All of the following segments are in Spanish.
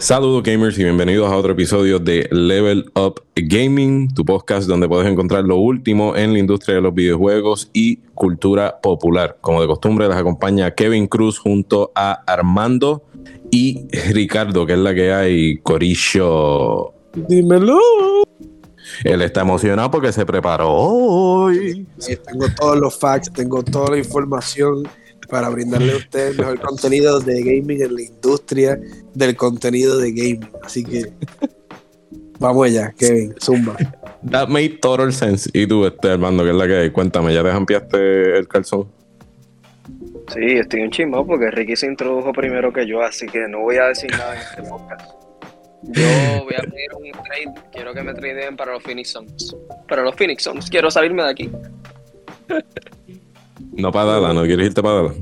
Saludos gamers y bienvenidos a otro episodio de Level Up Gaming, tu podcast donde puedes encontrar lo último en la industria de los videojuegos y cultura popular. Como de costumbre, les acompaña Kevin Cruz junto a Armando y Ricardo, que es la que hay, Corillo. Dímelo. Él está emocionado porque se preparó hoy. Sí, tengo todos los facts, tengo toda la información para brindarle a ustedes el mejor contenido de gaming en la industria del contenido de gaming. Así que vamos allá, Kevin, zumba. That made total sense. Y tú, este, Armando, que es la que cuéntame, ¿ya te ampliaste el calzón? Sí, estoy un chismo porque Ricky se introdujo primero que yo, así que no voy a decir nada en este podcast. Yo voy a pedir un trade, quiero que me tradeen para los Phoenix Suns. Para los Phoenix Suns, quiero salirme de aquí. No para Dallas, ¿no quieres irte para Dallas?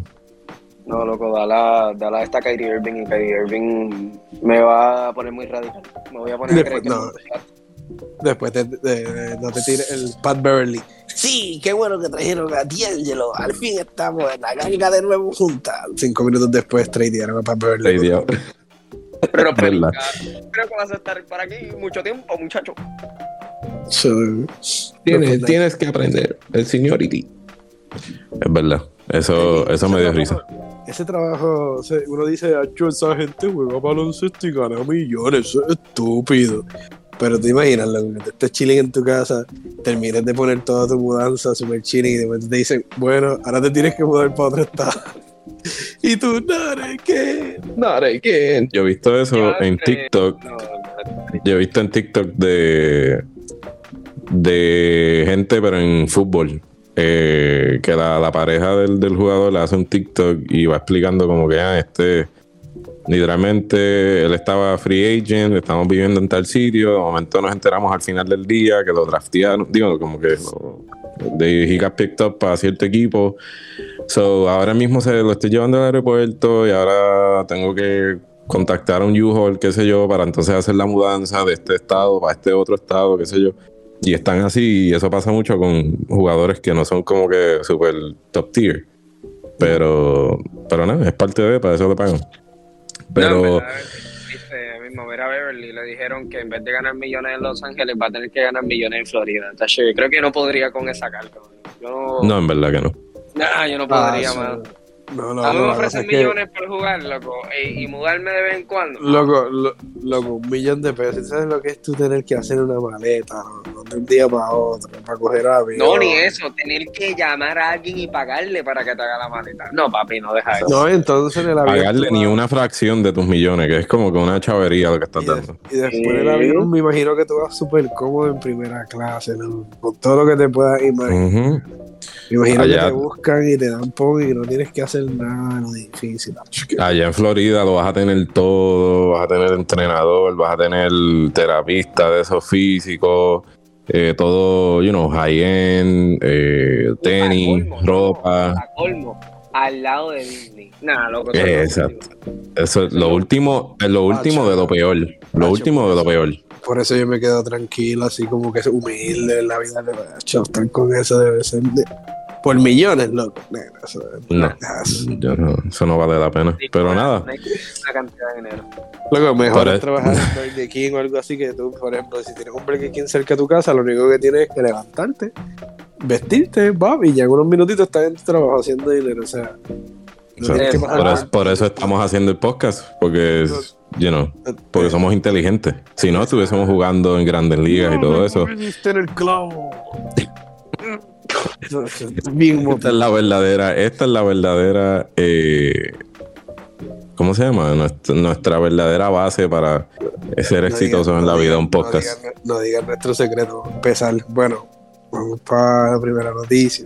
No, loco, Dallas, Dallas está Kyrie Irving y Kyrie Irving me va a poner muy radical. Me voy a poner Después, a creer no. Después de, de- de- no te tires el Pat Beverly. Sí, qué bueno que trajeron a D'Angelo. Al fin estamos en la ganga de nuevo juntas. Cinco minutos después tradearon a Pat Beverly. Pero, creo que vas a estar para aquí mucho tiempo, muchacho. So, Tienes, tienes que aprender el seniority. Es verdad. Eso, eso me dio risa. Ese trabajo, o sea, uno dice, "Acho, esa gente juega baloncesto y gana millones, eso es estúpido. Pero te imaginas, que te estés chilling en tu casa, termines de poner toda tu mudanza super chilling y de momento te dicen, bueno, ahora te tienes que mudar para otro estado. y tú, no, ¿qué? ¿qué? Yo he visto eso en TikTok. No, no, Yo he visto en TikTok de de gente, pero en fútbol. Eh, que la, pareja del, del jugador le hace un TikTok y va explicando como que ah, este literalmente él estaba free agent, estamos viviendo en tal sitio, de momento nos enteramos al final del día que lo draftearon, digo, como que lo, de he got picked up para cierto equipo. So, ahora mismo se lo estoy llevando al aeropuerto y ahora tengo que contactar a un U-Haul, qué sé yo, para entonces hacer la mudanza de este estado para este otro estado, qué sé yo. Y están así, y eso pasa mucho con jugadores que no son como que super top tier. Pero, pero nada, es parte de, para eso le pagan. Pero, No, en verdad, viste, mismo ver a Beverly le dijeron que en vez de ganar millones en Los Ángeles va a tener que ganar millones en Florida. Tacho, yo creo que no podría con esa carga. Yo no, no, en verdad que no. Nah, yo no Ah, podría, eso- man. No, no, A mí no, me ofrecen que- millones por jugar, loco, y, y mudarme de vez en cuando. Loco, lo- loco, un millón de pesos. ¿Sabes lo que es tú tener que hacer una maleta no? de un día para otro para coger avión? No, ni eso, tener que llamar a alguien y pagarle para que te haga la maleta. No, papi, no deja eso. No, entonces en el avión. Pagarle tú ni una fracción de tus millones, que es como que una chavería lo que estás Y, de- dando. y después del avión, me imagino que tú vas súper cómodo en primera clase, ¿no? Con todo lo que te puedas imaginar. Ujú. Me imagino Allá- que te buscan y te dan pon y no tienes que hacer nada no difícil. Allá en Florida lo vas a tener todo, vas a tener entrenador, vas a tener terapista de esos físicos, eh, todo, you know, high-end, eh, tenis, A colmo, ropa. A colmo, al lado de Disney. Nah, loco. Eh, no. exacto. Eso es lo último, es lo último de lo peor. Lo último de lo peor. Por eso yo me quedo tranquilo, así como que es humilde en la vida. De hecho, estar con eso debe ser de- por millones, loco. Eso- No. eso- Yo no, eso no vale la pena. Pero nada, No hay que- Una cantidad de dinero. Loco, mejor es trabajar en Burger King o algo así que tú, por ejemplo, si tienes un Burger King cerca de tu casa, lo único que tienes es que levantarte, vestirte, Bob, y ya en unos minutitos estás en tu trabajo haciendo dinero. O sea, no o sea, por, por- eso, por eso estamos haciendo el podcast, porque, es, you know, porque somos inteligentes. Si no, estuviésemos jugando en grandes ligas y todo eso. En el clavo. Esta es la verdadera, esta es la verdadera, eh, ¿cómo se llama? Nuestra, nuestra verdadera base para ser No exitosos digan- en la no vida, digan- un podcast. No digan, no digan nuestro secreto. Empezar. Bueno, vamos para la primera noticia.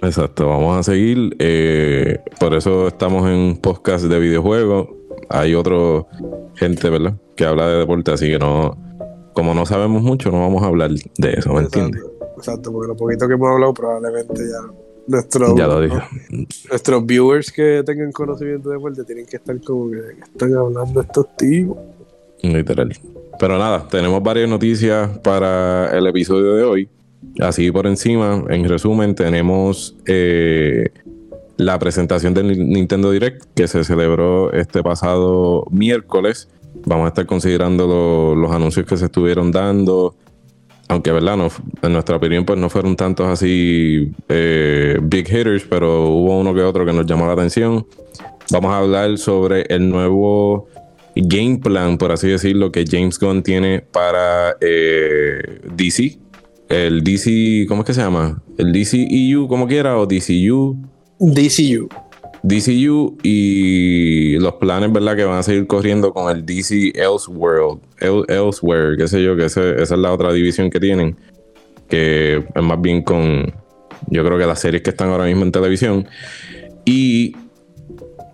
Exacto, vamos a seguir. eh, por eso estamos en un podcast de videojuegos. Hay otro gente, ¿verdad? Que habla de deporte, así que no, como no sabemos mucho, no vamos a hablar de eso, ¿me entiendes? Exacto, porque lo poquito que hemos hablado probablemente ya nuestros, Ya lo dije. nuestros viewers que tengan conocimiento de deporte tienen que estar como que ¿de qué están hablando estos tipos. Literal. Pero nada, tenemos varias noticias para el episodio de hoy. Así por encima, en resumen, tenemos eh, la presentación del Nintendo Direct que se celebró este pasado miércoles. Vamos a estar considerando los anuncios que se estuvieron dando. Aunque, ¿verdad? En nuestra opinión, pues no fueron tantos así eh, big hitters, pero hubo uno que otro que nos llamó la atención. Vamos a hablar sobre el nuevo game plan, por así decirlo, que James Gunn tiene para eh, DC. El DC, ¿cómo es que se llama? El DCEU, como quiera, o DCU. DCU. DCU y los planes, ¿verdad? Que van a seguir corriendo con el DC Elseworld, Elsewhere, qué sé yo, que esa es la otra división que tienen, que es más bien con, yo creo que las series que están ahora mismo en televisión. Y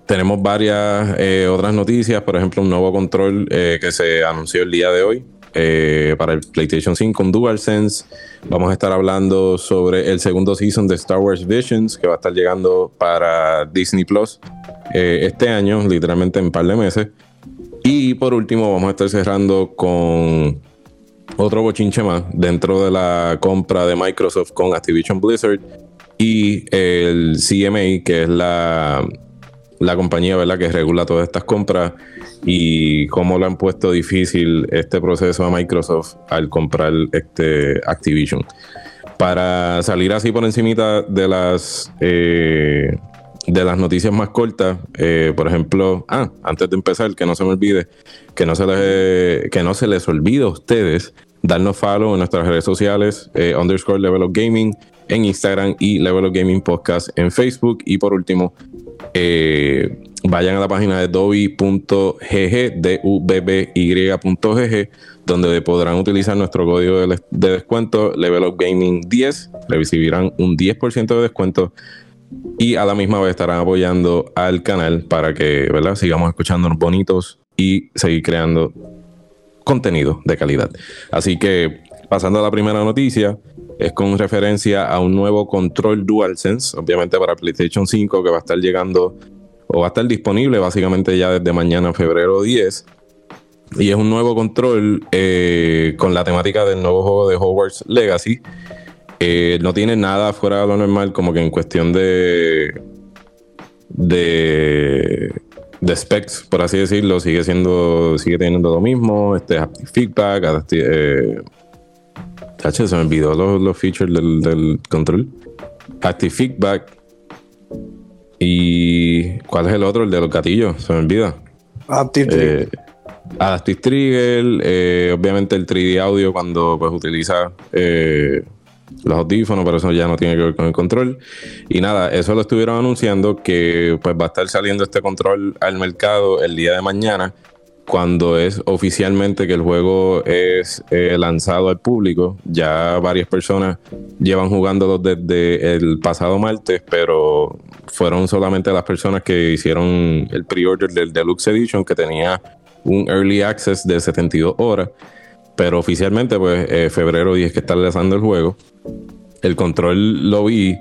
tenemos varias eh, otras noticias, por ejemplo, un nuevo control eh, que se anunció el día de hoy eh, para el PlayStation 5 con DualSense. Vamos a estar hablando sobre el segundo season de Star Wars Visions que va a estar llegando para Disney Plus este año, literalmente en un par de meses. Y por último, vamos a estar cerrando con otro bochinche más dentro de la compra de Microsoft con Activision Blizzard y el CMA, que es la la compañía ¿verdad? que regula todas estas compras y cómo lo han puesto difícil este proceso a Microsoft al comprar este Activision. Para salir así por encimita de las eh, de las noticias más cortas, eh, por ejemplo, ah, antes de empezar, que no se me olvide, que no se les, que no se les olvide a ustedes darnos follow en nuestras redes sociales, eh, underscore level of gaming en Instagram y level of gaming podcast en Facebook y por último eh, vayan a la página de doby.gg, d donde podrán utilizar nuestro código de, descuento Level Up Gaming 10, recibirán un 10% de descuento y a la misma vez estarán apoyando al canal para que ¿verdad? sigamos escuchándonos bonitos y seguir creando contenido de calidad. Así que pasando a la primera noticia, es con referencia a un nuevo control DualSense, obviamente para PlayStation 5, que va a estar llegando o va a estar disponible básicamente ya desde mañana, febrero 10. Y es un nuevo control eh, con la temática del nuevo juego de Hogwarts Legacy. Eh, no tiene nada fuera de lo normal, como que en cuestión de. de. de specs, por así decirlo, sigue siendo. sigue teniendo lo mismo. Este feedback, eh, se me olvidó los, features del, control. Active Feedback. ¿Y cuál es el otro? El de los gatillos, se me olvida. Active Trigger. Eh, Active Trigger, eh, obviamente el 3D audio cuando pues utiliza eh, los audífonos, pero eso ya no tiene que ver con el control. Y nada, eso lo estuvieron anunciando que pues va a estar saliendo este control al mercado el día de mañana cuando es oficialmente que el juego es eh, lanzado al público. Ya varias personas llevan jugándolo desde el pasado martes, pero fueron solamente las personas que hicieron el pre-order del Deluxe Edition, que tenía un early access de 72 horas. Pero oficialmente, pues, eh, febrero 10 que está lanzando el juego. El control lo vi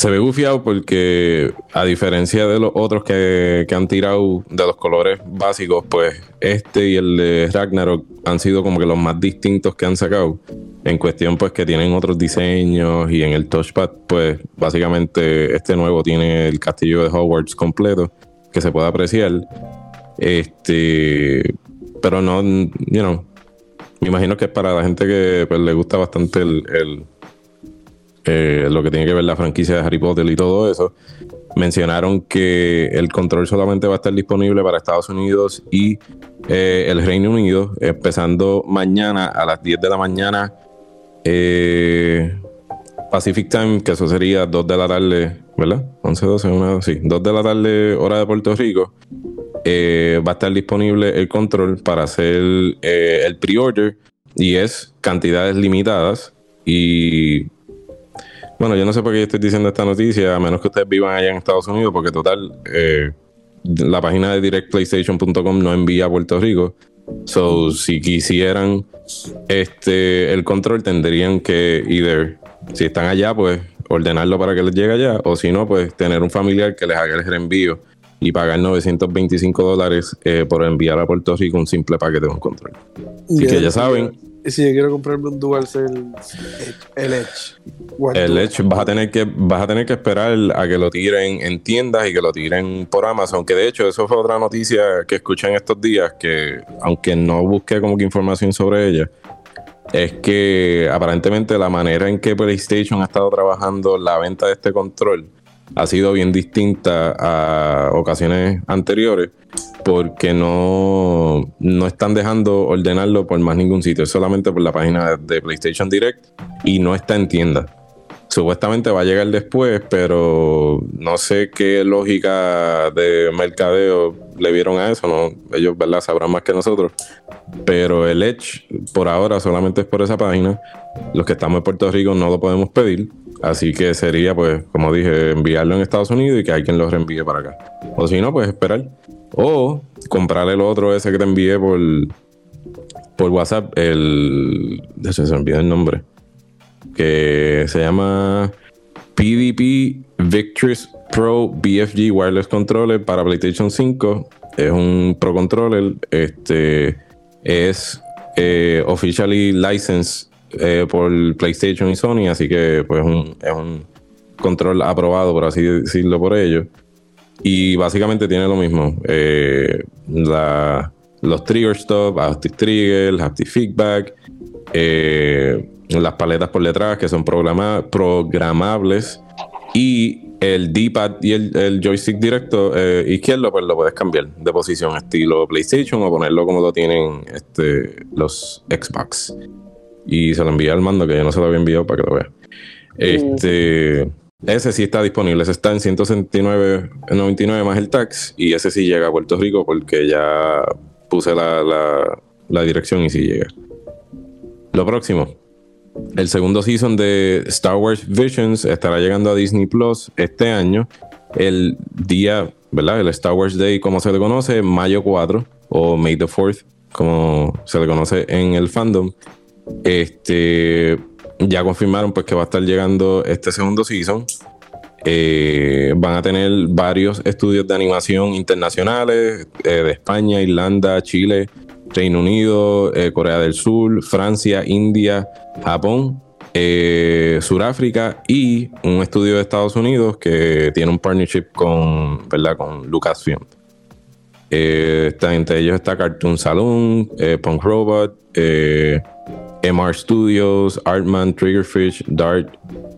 se ve gufiado porque, a diferencia de los otros que, han tirado de los colores básicos, pues este y el de Ragnarok han sido como que los más distintos que han sacado. En cuestión, pues que tienen otros diseños y en el touchpad, pues básicamente este nuevo tiene el castillo de Hogwarts completo que se puede apreciar. Este, pero no, you know, me imagino que es para la gente que pues, le gusta bastante el eh, lo que tiene que ver la franquicia de Harry Potter y todo eso, mencionaron que el control solamente va a estar disponible para Estados Unidos y eh, el Reino Unido, empezando mañana a las 10 de la mañana eh, Pacific Time, que eso sería 2 de la tarde, ¿verdad? 11, 12, 1, sí, 2 de la tarde, hora de Puerto Rico. va a estar disponible el control para hacer el pre-order y es cantidades limitadas y bueno, yo no sé por qué estoy diciendo esta noticia, a menos que ustedes vivan allá en Estados Unidos, porque total, eh, la página de directplaystation.com no envía a Puerto Rico. So, si quisieran este el control, tendrían que either, si están allá, pues ordenarlo para que les llegue allá, o si no, pues tener un familiar que les haga el reenvío y pagar 925 dólares eh, por enviar a Puerto Rico un simple paquete de un control. Así que ya saben, si yo quiero comprarme un DualSense el Edge. El Edge vas a tener que vas a tener que esperar a que lo tiren en tiendas y que lo tiren por Amazon, que de hecho eso fue otra noticia que escuché en estos días que aunque no busqué como que información sobre ella, es que aparentemente la manera en que PlayStation ha estado trabajando la venta de este control ha sido bien distinta a ocasiones anteriores porque no, no están dejando ordenarlo por más ningún sitio, es solamente por la página de PlayStation Direct y no está en tienda. Supuestamente va a llegar después, pero no sé qué lógica de mercadeo le vieron a eso, no, ellos ¿verdad? sabrán más que nosotros. Pero el Edge por ahora solamente es por esa página. Los que estamos en Puerto Rico no lo podemos pedir. Así que sería, pues, como dije, enviarlo en Estados Unidos y que alguien lo reenvíe para acá. O si no, pues esperar. O comprar el otro ese que te envié por, por WhatsApp, el. De hecho, se me olvidó el nombre. Que se llama PDP Victrix Pro BFG Wireless Controller para PlayStation 5. Es un Pro Controller. Este es eh, officially licensed eh, por PlayStation y Sony, así que pues es un control aprobado, por así decirlo, por ellos. Y básicamente tiene lo mismo. Eh, los trigger stop, haptic trigger, haptic feedback, eh, las paletas por detrás que son programables y el D-pad y el, joystick directo izquierdo, pues lo puedes cambiar de posición estilo PlayStation o ponerlo como lo tienen este, los Xbox y se lo envié al mando, que yo no se lo había enviado para que lo vea. Este, ese sí está disponible, ese está en 169.99 más el tax y ese sí llega a Puerto Rico porque ya puse la, la, dirección y sí llega. Lo próximo, el segundo season de Star Wars Visions estará llegando a Disney Plus este año, el día, ¿verdad? El Star Wars Day, como se le conoce, mayo 4 o May the 4th, como se le conoce en el fandom. Este, ya confirmaron pues que va a estar llegando este segundo season. Eh, van a tener varios estudios de animación internacionales eh, de España, Irlanda, Chile, Reino Unido, eh, Corea del Sur, Francia, India, Japón, Suráfrica y un estudio de Estados Unidos que tiene un partnership con, ¿verdad? con Lucasfilm. está, entre ellos está Cartoon Saloon, Punk Robot, MR Studios, Artman, Triggerfish, Dart,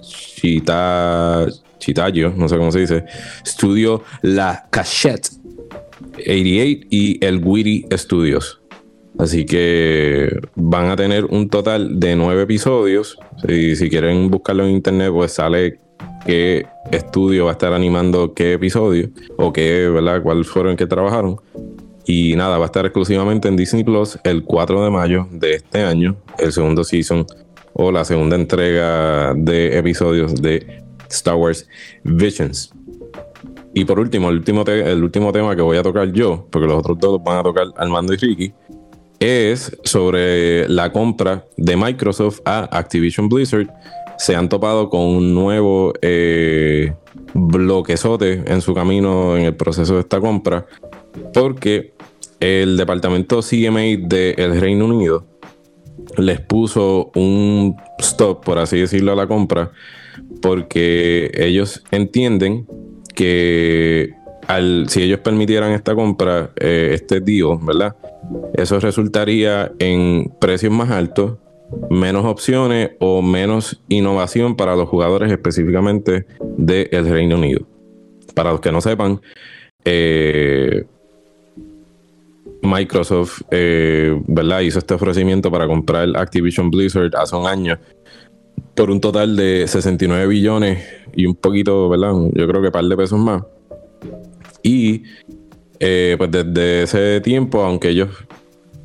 Chita, Chitayo, no sé cómo se dice, Studio La Cachette 88 y el Witty Studios. Así que van a tener un total de nueve episodios. Si, si quieren buscarlo en internet, pues sale qué estudio va a estar animando qué episodio o qué, ¿verdad? ¿Cuál fueron que trabajaron? Y nada, va a estar exclusivamente en Disney Plus el 4 de mayo de este año, el segundo season o la segunda entrega de episodios de Star Wars Visions. Y por último, el último, el último tema que voy a tocar yo, porque los otros dos van a tocar Armando y Ricky, es sobre la compra de Microsoft a Activision Blizzard. Se han topado con un nuevo eh, bloquezote en su camino en el proceso de esta compra porque el departamento CMA del Reino Unido les puso un stop, por así decirlo, a la compra, porque ellos entienden que al, si ellos permitieran esta compra, eh, este deal, ¿verdad? Eso resultaría en precios más altos, menos opciones o menos innovación para los jugadores específicamente del Reino Unido. Para los que no sepan, eh, Microsoft, eh, ¿verdad? Hizo este ofrecimiento para comprar Activision Blizzard hace un año por un total de 69 billones y un poquito, ¿verdad? Yo creo que un par de pesos más. Y eh, pues desde ese tiempo, aunque ellos,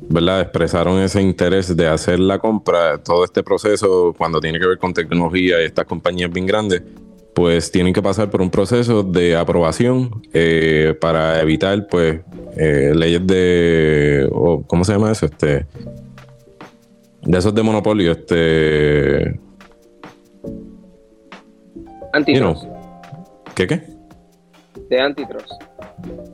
¿verdad? Expresaron ese interés de hacer la compra, todo este proceso, cuando tiene que ver con tecnología y estas compañías bien grandes, pues tienen que pasar por un proceso de aprobación eh, para evitar pues eh, leyes de ¿cómo se llama eso? Este de esos de monopolio, este antitrust. ¿Qué qué? De antitrust.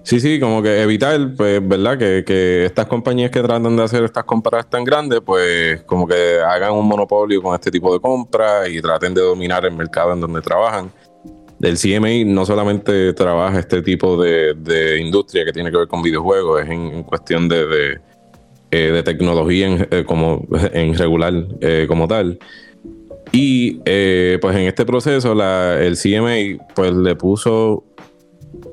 Sí, sí, como que evitar, pues, ¿verdad? Que, que estas compañías que tratan de hacer estas compras tan grandes, pues, como que hagan un monopolio con este tipo de compras y traten de dominar el mercado en donde trabajan. El CMA no solamente trabaja este tipo de, industria que tiene que ver con videojuegos, es en, cuestión de, de, eh, tecnología en, eh, como, en regular eh, como tal. Y pues en este proceso el CMA pues le puso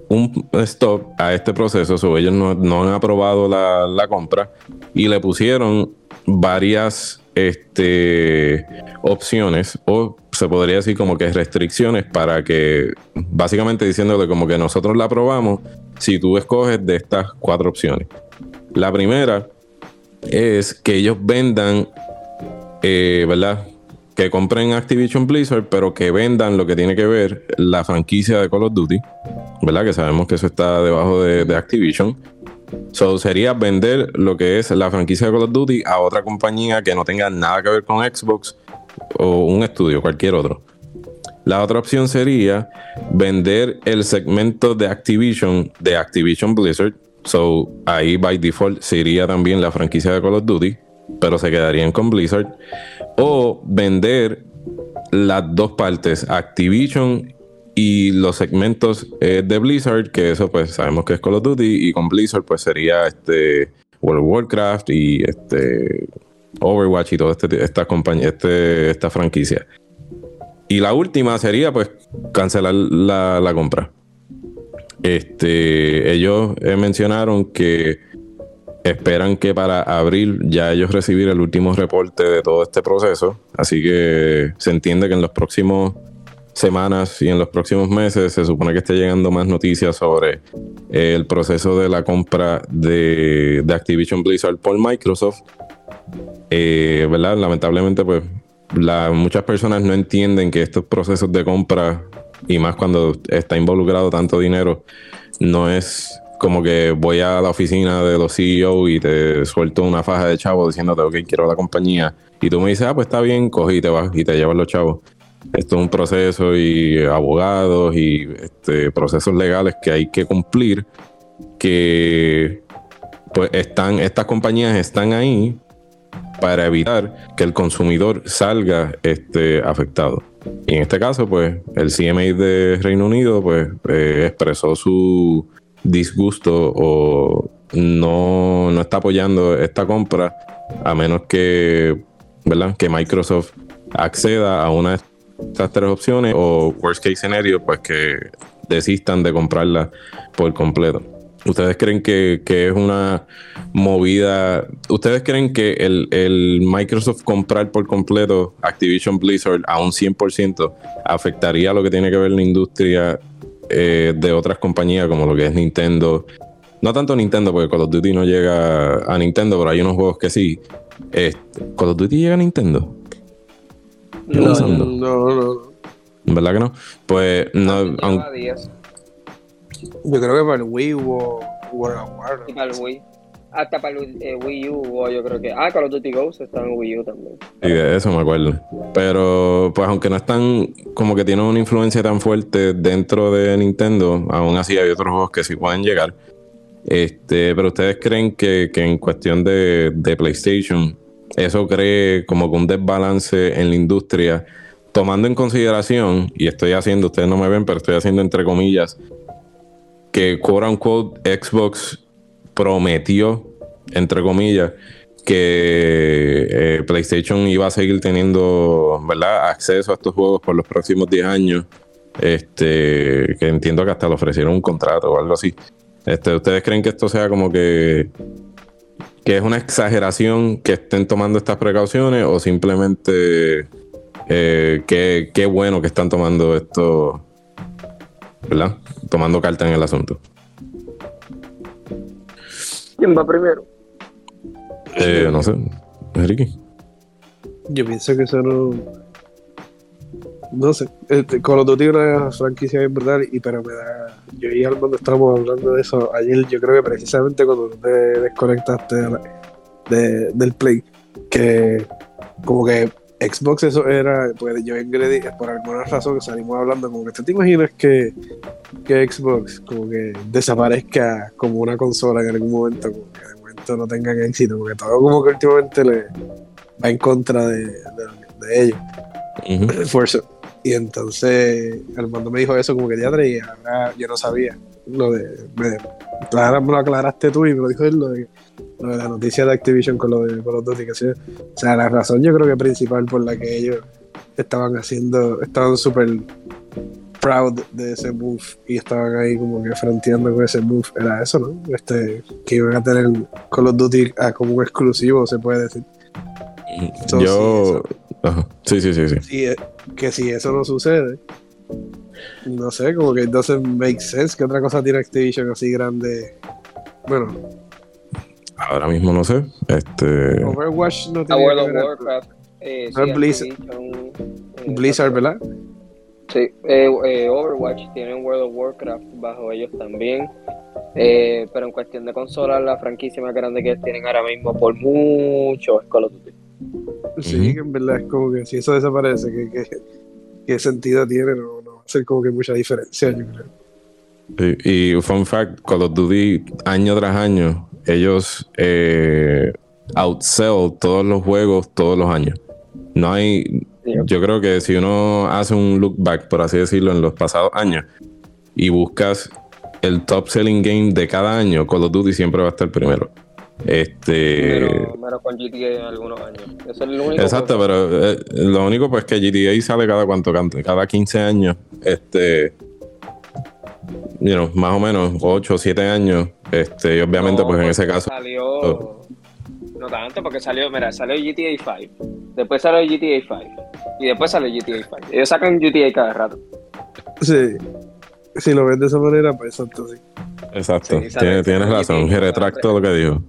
un stop a este proceso, o ellos no, han aprobado la, compra y le pusieron varias este, opciones o se podría decir como que restricciones para que básicamente diciéndole como que nosotros la aprobamos si tú escoges de estas cuatro opciones. La primera es que ellos vendan, eh, ¿verdad? Que compren Activision Blizzard, pero que vendan lo que tiene que ver la franquicia de Call of Duty ¿verdad? Que sabemos que eso está debajo de, Activision. So, sería vender lo que es la franquicia de Call of Duty a otra compañía que no tenga nada que ver con Xbox o un estudio, cualquier otro. La otra opción sería vender el segmento de Activision de Activision Blizzard. So, ahí by default sería también la franquicia de Call of Duty, pero se quedarían con Blizzard. O vender las dos partes, Activision y los segmentos eh, de Blizzard, que eso pues sabemos que es Call of Duty, y con Blizzard pues sería este World of Warcraft y este Overwatch y toda este, esta compañía, este, esta franquicia. Y la última sería pues cancelar la, compra. Este, ellos eh, mencionaron que esperan que para abril ya ellos recibir el último reporte de todo este proceso. Así que se entiende que en los próximos semanas y en los próximos meses se supone que esté llegando más noticias sobre el proceso de la compra de, Activision Blizzard por Microsoft. Eh, ¿Verdad? Lamentablemente, pues muchas personas no entienden que estos procesos de compra, y más cuando está involucrado tanto dinero, no es como que voy a la oficina de los CEO y te suelto una faja de chavos diciéndote, ok, quiero la compañía. Y tú me dices, ah, pues está bien, cogí y te vas y te llevas los chavos esto es un proceso y abogados y este, procesos legales que hay que cumplir que pues están estas compañías están ahí para evitar que el consumidor salga este, afectado. Y en este caso, pues, el CMA de Reino Unido, pues, eh, expresó su disgusto o no, no está apoyando esta compra a menos que, ¿verdad? Que Microsoft acceda a una estas tres opciones o worst case scenario, pues que desistan de comprarla por completo. ¿Ustedes creen que, es una movida? ¿Ustedes creen que el, Microsoft comprar por completo Activision Blizzard a un 100% afectaría lo que tiene que ver la industria eh, de otras compañías como lo que es Nintendo? No tanto Nintendo, porque Call of Duty no llega a Nintendo, pero hay unos juegos que sí. ¿Call of Duty llega a Nintendo? No, no, no, ¿Verdad que no? Pues no. Yo creo que para el Wii o Y para el Wii. Hasta para el eh, Wii U, yo creo que. Ah, Call of Duty Ghost está en Wii U también. Sí, de eso me acuerdo. Pero, pues, aunque no están. Como que tienen una influencia tan fuerte dentro de Nintendo, aún así hay otros juegos que sí pueden llegar. Este, pero ustedes creen que, que en cuestión de, de PlayStation, eso cree como que un desbalance en la industria, tomando en consideración, y estoy haciendo, ustedes no me ven, pero estoy haciendo entre comillas, que quote unquote Xbox prometió, entre comillas, que eh, PlayStation iba a seguir teniendo ¿verdad? acceso a estos juegos por los próximos 10 años. Este, que entiendo que hasta le ofrecieron un contrato o algo así. Este, ¿Ustedes creen que esto sea como que que es una exageración que estén tomando estas precauciones o simplemente eh, qué, bueno que están tomando esto, ¿verdad? Tomando carta en el asunto. ¿Quién va primero? Eh, no sé, Ricky. Yo pienso que eso no no sé, este, Call of Duty es una franquicia bien brutal, y, pero me da. Yo y cuando estábamos hablando de eso ayer, yo creo que precisamente cuando te desconectaste de, del play, que como que Xbox eso era, pues yo ingredí, por alguna razón salimos hablando como que ¿tú te imaginas que, que Xbox como que desaparezca como una consola en algún momento, como que de momento no tengan éxito, porque todo como que últimamente le va en contra de, de, de ellos. Ujú. Forza. Y entonces Armando me dijo eso como que ya y ahora yo no sabía lo de, me, ahora me lo aclaraste tú y me lo dijo él lo de, lo de la noticia de Activision con lo de Call of Duty que sí. o sea la razón yo creo que principal por la que ellos estaban haciendo estaban súper proud de ese move y estaban ahí como que fronteando con ese move era eso no este que iban a tener Call of Duty ah, como un exclusivo se puede decir So, Yo. sí, Ajá. Sí, sí, sí, sí. si, eh, que si eso no sucede, no sé, como que doesn't make sense. ¿Qué otra cosa tiene Activision así grande? Bueno, Ahora mismo no sé. Este. Overwatch no A tiene World of Warcraft. Eh, No es Blizzard. Eh, Blizzard, ¿verdad? Sí, eh, eh, Overwatch tiene World of Warcraft bajo ellos también. Eh, pero en cuestión de consolas, la franquicia más grande que tienen ahora mismo por mucho es Call of Duty. Sí, que en verdad es como que si eso desaparece, ¿qué, qué, qué sentido tiene? No, no va a ser como que mucha diferencia, yo creo. Y, y fun fact: Call of Duty, año tras año, ellos eh, outsell todos los juegos todos los años. No hay. Yo creo que si uno hace un look back, por así decirlo, en los pasados años y buscas el top selling game de cada año, Call of Duty siempre va a estar primero. Este. Pero con GTA en algunos años. Eso es lo único. Exacto, que- pero eh, lo único pues que GTA sale cada cuánto, cada 15 años, este, you know, más o menos 8 o 7 años, este, y obviamente No, pues en porque ese caso, Salió. No tanto, porque salió, mira, salió GTA 5. Después salió GTA 5. Y después salió GTA 5. Ellos sacan GTA cada rato. Sí, si lo ves de esa manera, pues exacto, sí. exacto, Sí, tienes, tienes razón, retracto lo que dijo,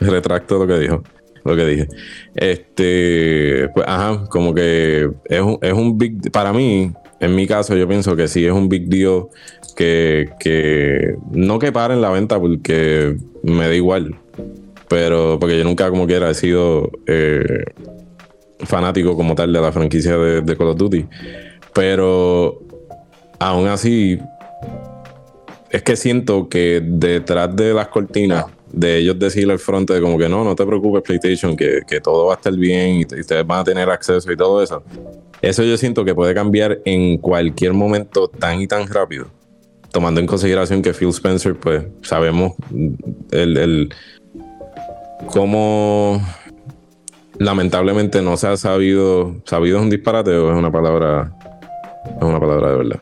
retracto lo que dijo, lo que dije, este, pues ajá, como que es un, es un big, para mí, en mi caso yo pienso que sí es un big deal que, que no que paren la venta porque me da igual, pero porque yo nunca como quiera he sido eh, fanático como tal de la franquicia de, de Call of Duty, pero aún así es que siento que detrás de las cortinas de ellos decirle al frente de como que no, no te preocupes PlayStation, que, que todo va a estar bien y, te- y ustedes van a tener acceso y todo eso. Eso yo siento que puede cambiar en cualquier momento tan y tan rápido. Tomando en consideración que Phil Spencer, pues sabemos el, el cómo lamentablemente no se ha sabido, sabido es un disparate o es una palabra, es una palabra de verdad.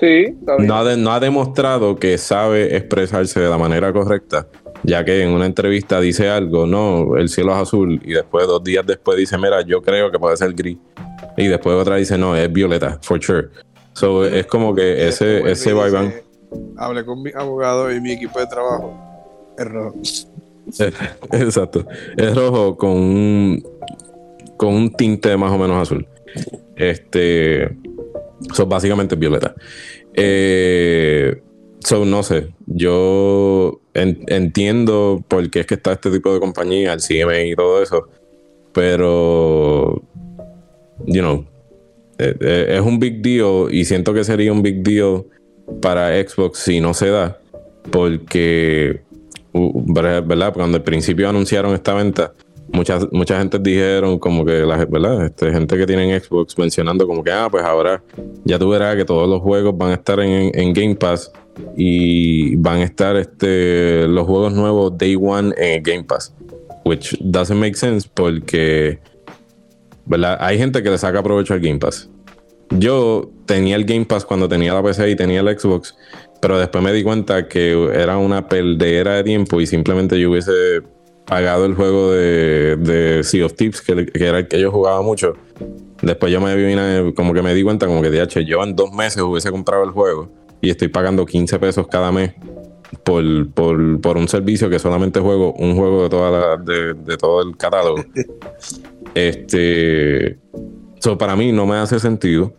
Sí, está bien. No ha, de- no ha demostrado que sabe expresarse de la manera correcta, ya que en una entrevista dice algo, no, el cielo es azul, y después, dos días después, dice, mira, yo creo que puede ser gris, y después otra dice, no, es violeta, for sure. So, es como que ese, él ese me vaiván. Hablé con mi abogado y mi equipo de trabajo. Es rojo. Exacto. Es rojo con un, con un tinte más o menos azul. Este. So, básicamente es violeta. Eh, so, no sé. Yo en- entiendo por qué es que está este tipo de compañía, el CMA y todo eso. Pero. You know. eh, eh, es un big deal y siento que sería un big deal para Xbox si no se da. Porque ¿verdad? Cuando al principio anunciaron esta venta, muchas, mucha gente dijeron como que la ¿verdad? Este, gente que tiene Xbox mencionando como que, ah, pues ahora ya tú verás que todos los juegos van a estar en Game Pass y van a estar este, los juegos nuevos Day One en el Game Pass. Which doesn't make sense porque, ¿verdad? Hay gente que le saca provecho al Game Pass. Yo tenía el Game Pass cuando tenía la PC y tenía el Xbox, pero después me di cuenta que era una perdera de tiempo y simplemente yo hubiese pagado el juego de, de Sea of Thieves, que, que era el que yo jugaba mucho. Después yo me vine, como que me di cuenta, como que DH, yo en dos meses hubiese comprado el juego y estoy pagando 15 pesos cada mes por, por, por un servicio que solamente juego un juego de, toda la, de, de todo el catálogo. este. So, para mí no me hace sentido.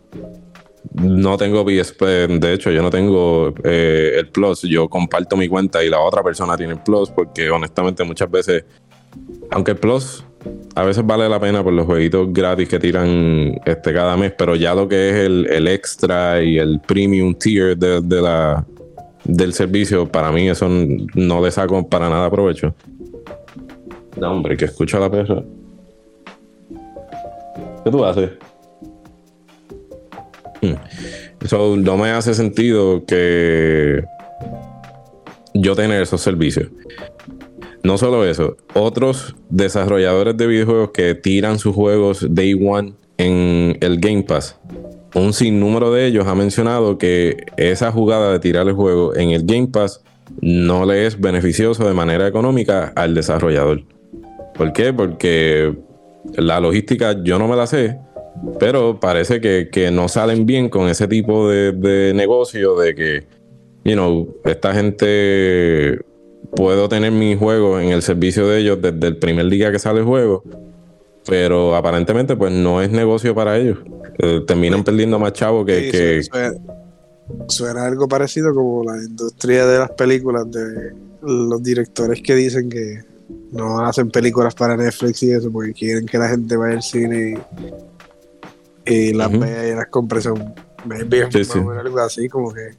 No tengo PSP, de hecho, yo no tengo eh, el Plus. Yo comparto mi cuenta y la otra persona tiene el Plus, porque honestamente muchas veces, aunque el Plus a veces vale la pena por los jueguitos gratis que tiran este cada mes, pero ya lo que es el, extra y el premium tier de, la, del servicio, para mí eso no le saco para nada provecho. No, hombre, que escucha la perra. ¿Qué tú haces? Eso hmm. no me hace sentido que yo tener esos servicios. No solo eso, otros desarrolladores de videojuegos que tiran sus juegos Day One en el Game Pass, un sinnúmero de ellos ha mencionado que esa jugada de tirar el juego en el Game Pass no le es beneficioso de manera económica al desarrollador. ¿Por qué? Porque la logística yo no me la sé, pero parece que, no salen bien con ese tipo de, de negocio de que, you know, esta gente puedo tener mi juego en el servicio de ellos desde el primer día que sale el juego, pero aparentemente pues no es negocio para ellos. Eh, terminan perdiendo más chavo que... Suena, algo parecido como la industria de las películas de los directores que dicen que no hacen películas para Netflix y eso porque quieren que la gente vaya al cine y, las vea y las compre. Son, bien, algo así como que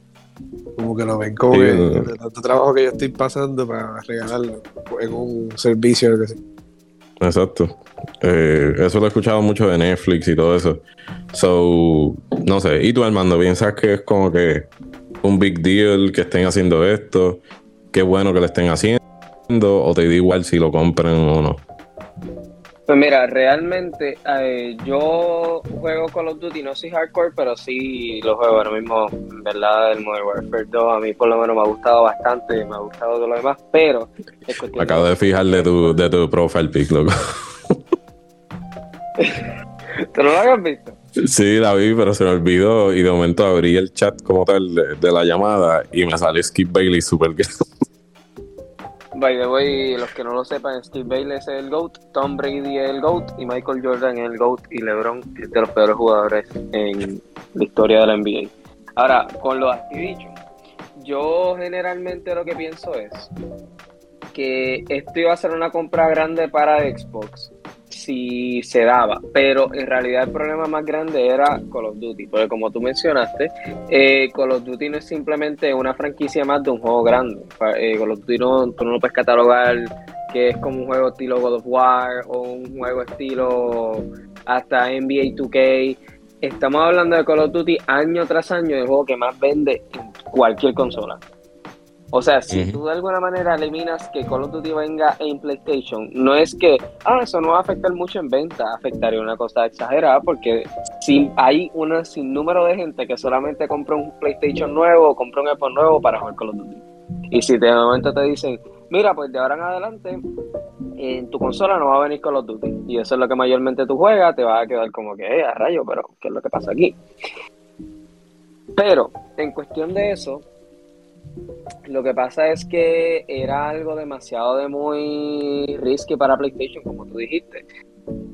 como que lo ven como que de tanto trabajo que yo estoy pasando para regalarlo en un servicio que Exacto. Eh, eso lo he escuchado mucho de Netflix y todo eso. So, no sé. ¿Y tú, Armando, piensas que es como que un big deal que estén haciendo esto? Qué bueno que lo estén haciendo. ¿O te da igual si lo compran o no? Pues mira, realmente eh, yo juego Call of Duty, no soy hardcore, pero sí lo juego ahora mismo, en verdad, el Modern Warfare 2 a mí por lo menos me ha gustado bastante, me ha gustado todo lo demás, pero... Me acabo de fijar de tu, de tu profile pic, loco. ¿Te lo habías visto? Sí, la vi, pero se me olvidó y de momento abrí el chat como tal de, la llamada y me salió Skip Bailey super By the way, los que no lo sepan, Steve Bailey es el GOAT, Tom Brady es el GOAT y Michael Jordan es el GOAT y LeBron es de los peores jugadores en la historia de la NBA. Ahora, con lo dicho, yo generalmente lo que pienso es que esto iba a ser una compra grande para Xbox si se daba, pero en realidad el problema más grande era Call of Duty, porque como tú mencionaste, eh, Call of Duty no es simplemente una franquicia más de un juego grande. Eh, Call of Duty no, tú no lo puedes catalogar que es como un juego estilo God of War o un juego estilo hasta NBA 2K. Estamos hablando de Call of Duty año tras año, el juego que más vende en cualquier consola. O sea, si tú de alguna manera eliminas que Call of Duty venga en PlayStation, no es que, ah, eso no va a afectar mucho en venta, afectaría una cosa exagerada, porque si hay un sinnúmero de gente que solamente compra un PlayStation nuevo o compra un Xbox nuevo para jugar Call of Duty. Y si de momento te dicen, mira, pues de ahora en adelante, en tu consola no va a venir Call of Duty, y eso es lo que mayormente tú juegas, te va a quedar como que, eh, a rayo, pero ¿qué es lo que pasa aquí? Pero, en cuestión de eso, lo que pasa es que era algo demasiado de muy risky para PlayStation, como tú dijiste.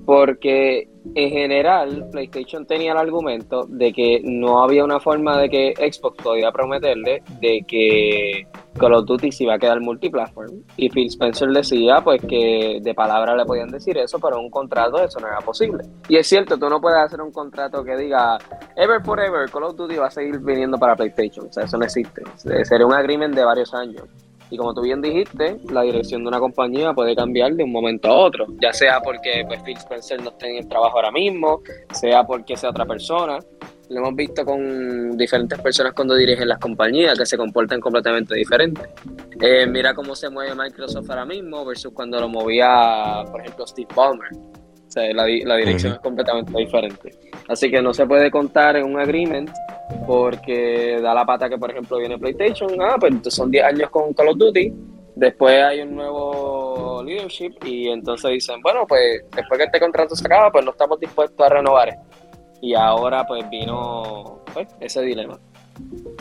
Porque en general PlayStation tenía el argumento de que no había una forma de que Xbox podía prometerle de que Call of Duty se iba a quedar multiplatform. Y Phil Spencer decía pues que de palabra le podían decir eso, pero un contrato eso no era posible. Y es cierto, tú no puedes hacer un contrato que diga Ever Forever, Call of Duty va a seguir viniendo para PlayStation. O sea, eso no existe. Sería un agreement de varios años. Y como tú bien dijiste, la dirección de una compañía puede cambiar de un momento a otro, ya sea porque pues, Phil Spencer no esté en el trabajo ahora mismo, sea porque sea otra persona. Lo hemos visto con diferentes personas cuando dirigen las compañías que se comportan completamente diferentes. Eh, mira cómo se mueve Microsoft ahora mismo versus cuando lo movía, por ejemplo, Steve Ballmer. O sea, la, dirección es completamente diferente. Así que no se puede contar en un agreement porque da la pata que, por ejemplo, viene PlayStation. Ah, pues son 10 años con Call of Duty. Después hay un nuevo leadership y entonces dicen, bueno, pues después que este contrato se acaba, pues no estamos dispuestos a renovar y ahora pues vino pues, ese dilema.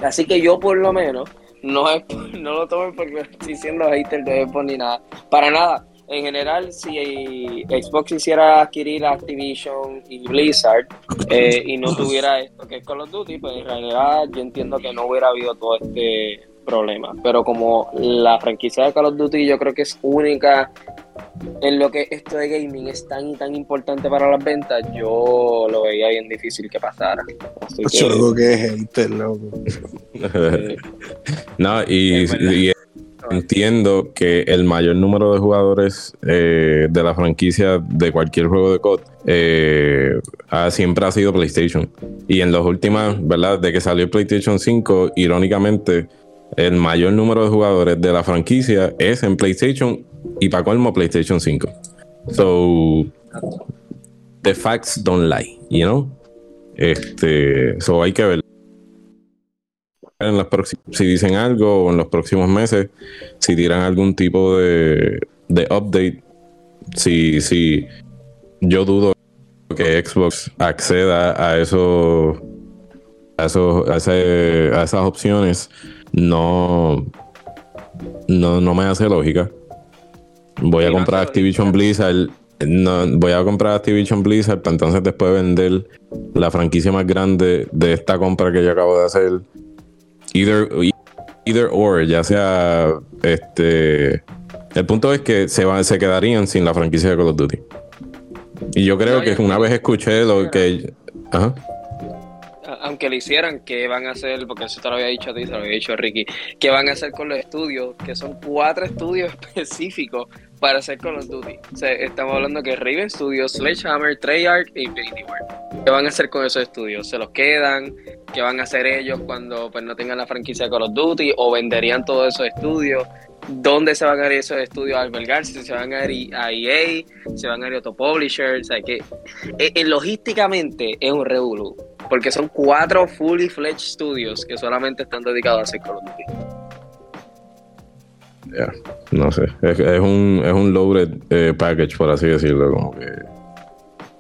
Así que yo por lo menos no, no lo tomo porque estoy siendo hater de Xbox ni nada. Para nada. En general, si Xbox hiciera adquirir Activision y Blizzard eh, y no tuviera esto que es Call of Duty, pues en realidad yo entiendo que no hubiera habido todo este problema. Pero como la franquicia de Call of Duty yo creo que es única en lo que esto de gaming es tan y tan importante para las ventas, yo lo veía bien difícil que pasara. Así que, que es hater, loco. eh, no, y, Es verdad. y entiendo que el mayor número de jugadores eh, de la franquicia de cualquier juego de COD eh, ha- siempre ha sido PlayStation. Y en las últimas, ¿verdad? De que salió PlayStation 5, irónicamente, el mayor número de jugadores de la franquicia es en PlayStation y para colmo PlayStation 5. So, the facts don't lie, you know? Este, so hay que ver en las si dicen algo o en los próximos meses, si tiran algún tipo de, de update, si, si yo dudo que Xbox acceda a esos a, esos, a, ese- a esas opciones, no, no, no me hace lógica. Voy a comprar Activision Blizzard. No, voy a comprar Activision Blizzard para entonces después vender la franquicia más grande de esta compra que yo acabo de hacer. Either, either or, ya sea este. El punto es que se, van, se quedarían sin la franquicia de Call of Duty. Y yo creo No, que yo- una vez escuché lo que. Ajá. aunque lo hicieran, ¿qué van a hacer? Porque eso te lo había dicho a ti, se lo había dicho a Ricky. ¿Qué van a hacer con los estudios? Que son cuatro estudios específicos para hacer Call of Duty. Estamos hablando que Raven Studios, Sledgehammer, Treyarch e Infinity Ward. ¿Qué van a hacer con esos estudios? ¿Se los quedan? ¿Qué van a hacer ellos cuando pues, no tengan la franquicia de Call of Duty? ¿O venderían todos esos estudios? ¿Dónde se van a ir esos estudios a albergarse? ¿Se van a ir a EA? ¿Se van a ir a otro publisher? O sea, que eh, eh, logísticamente es un revolú. Porque son cuatro fully fledged studios que solamente están dedicados a hacer Call of Duty. Ya, no sé. Es, es un, es un loaded eh, package, por así decirlo. Como que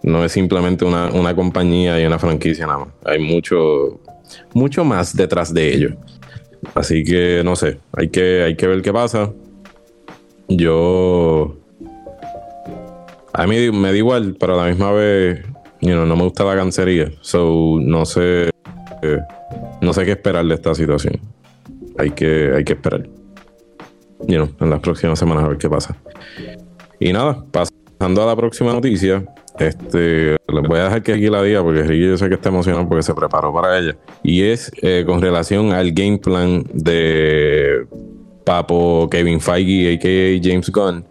no es simplemente una, una compañía y una franquicia nada más. Hay mucho, mucho más detrás de ello. Así que no sé. Hay que, hay que ver qué pasa. Yo. A mí me da igual, pero a la misma vez, you know, no me gusta la cancería. So, no sé. eh, no sé qué esperar de esta situación. Hay que, hay que esperar you know, en las próximas semanas a ver qué pasa. Y nada, pasando a la próxima noticia, este, les voy a dejar que aquí la diga porque Ricky yo sé que está emocionado porque se preparó para ella. Y es eh, con relación al game plan de Papo Kevin Feige, a.k.a. James Gunn,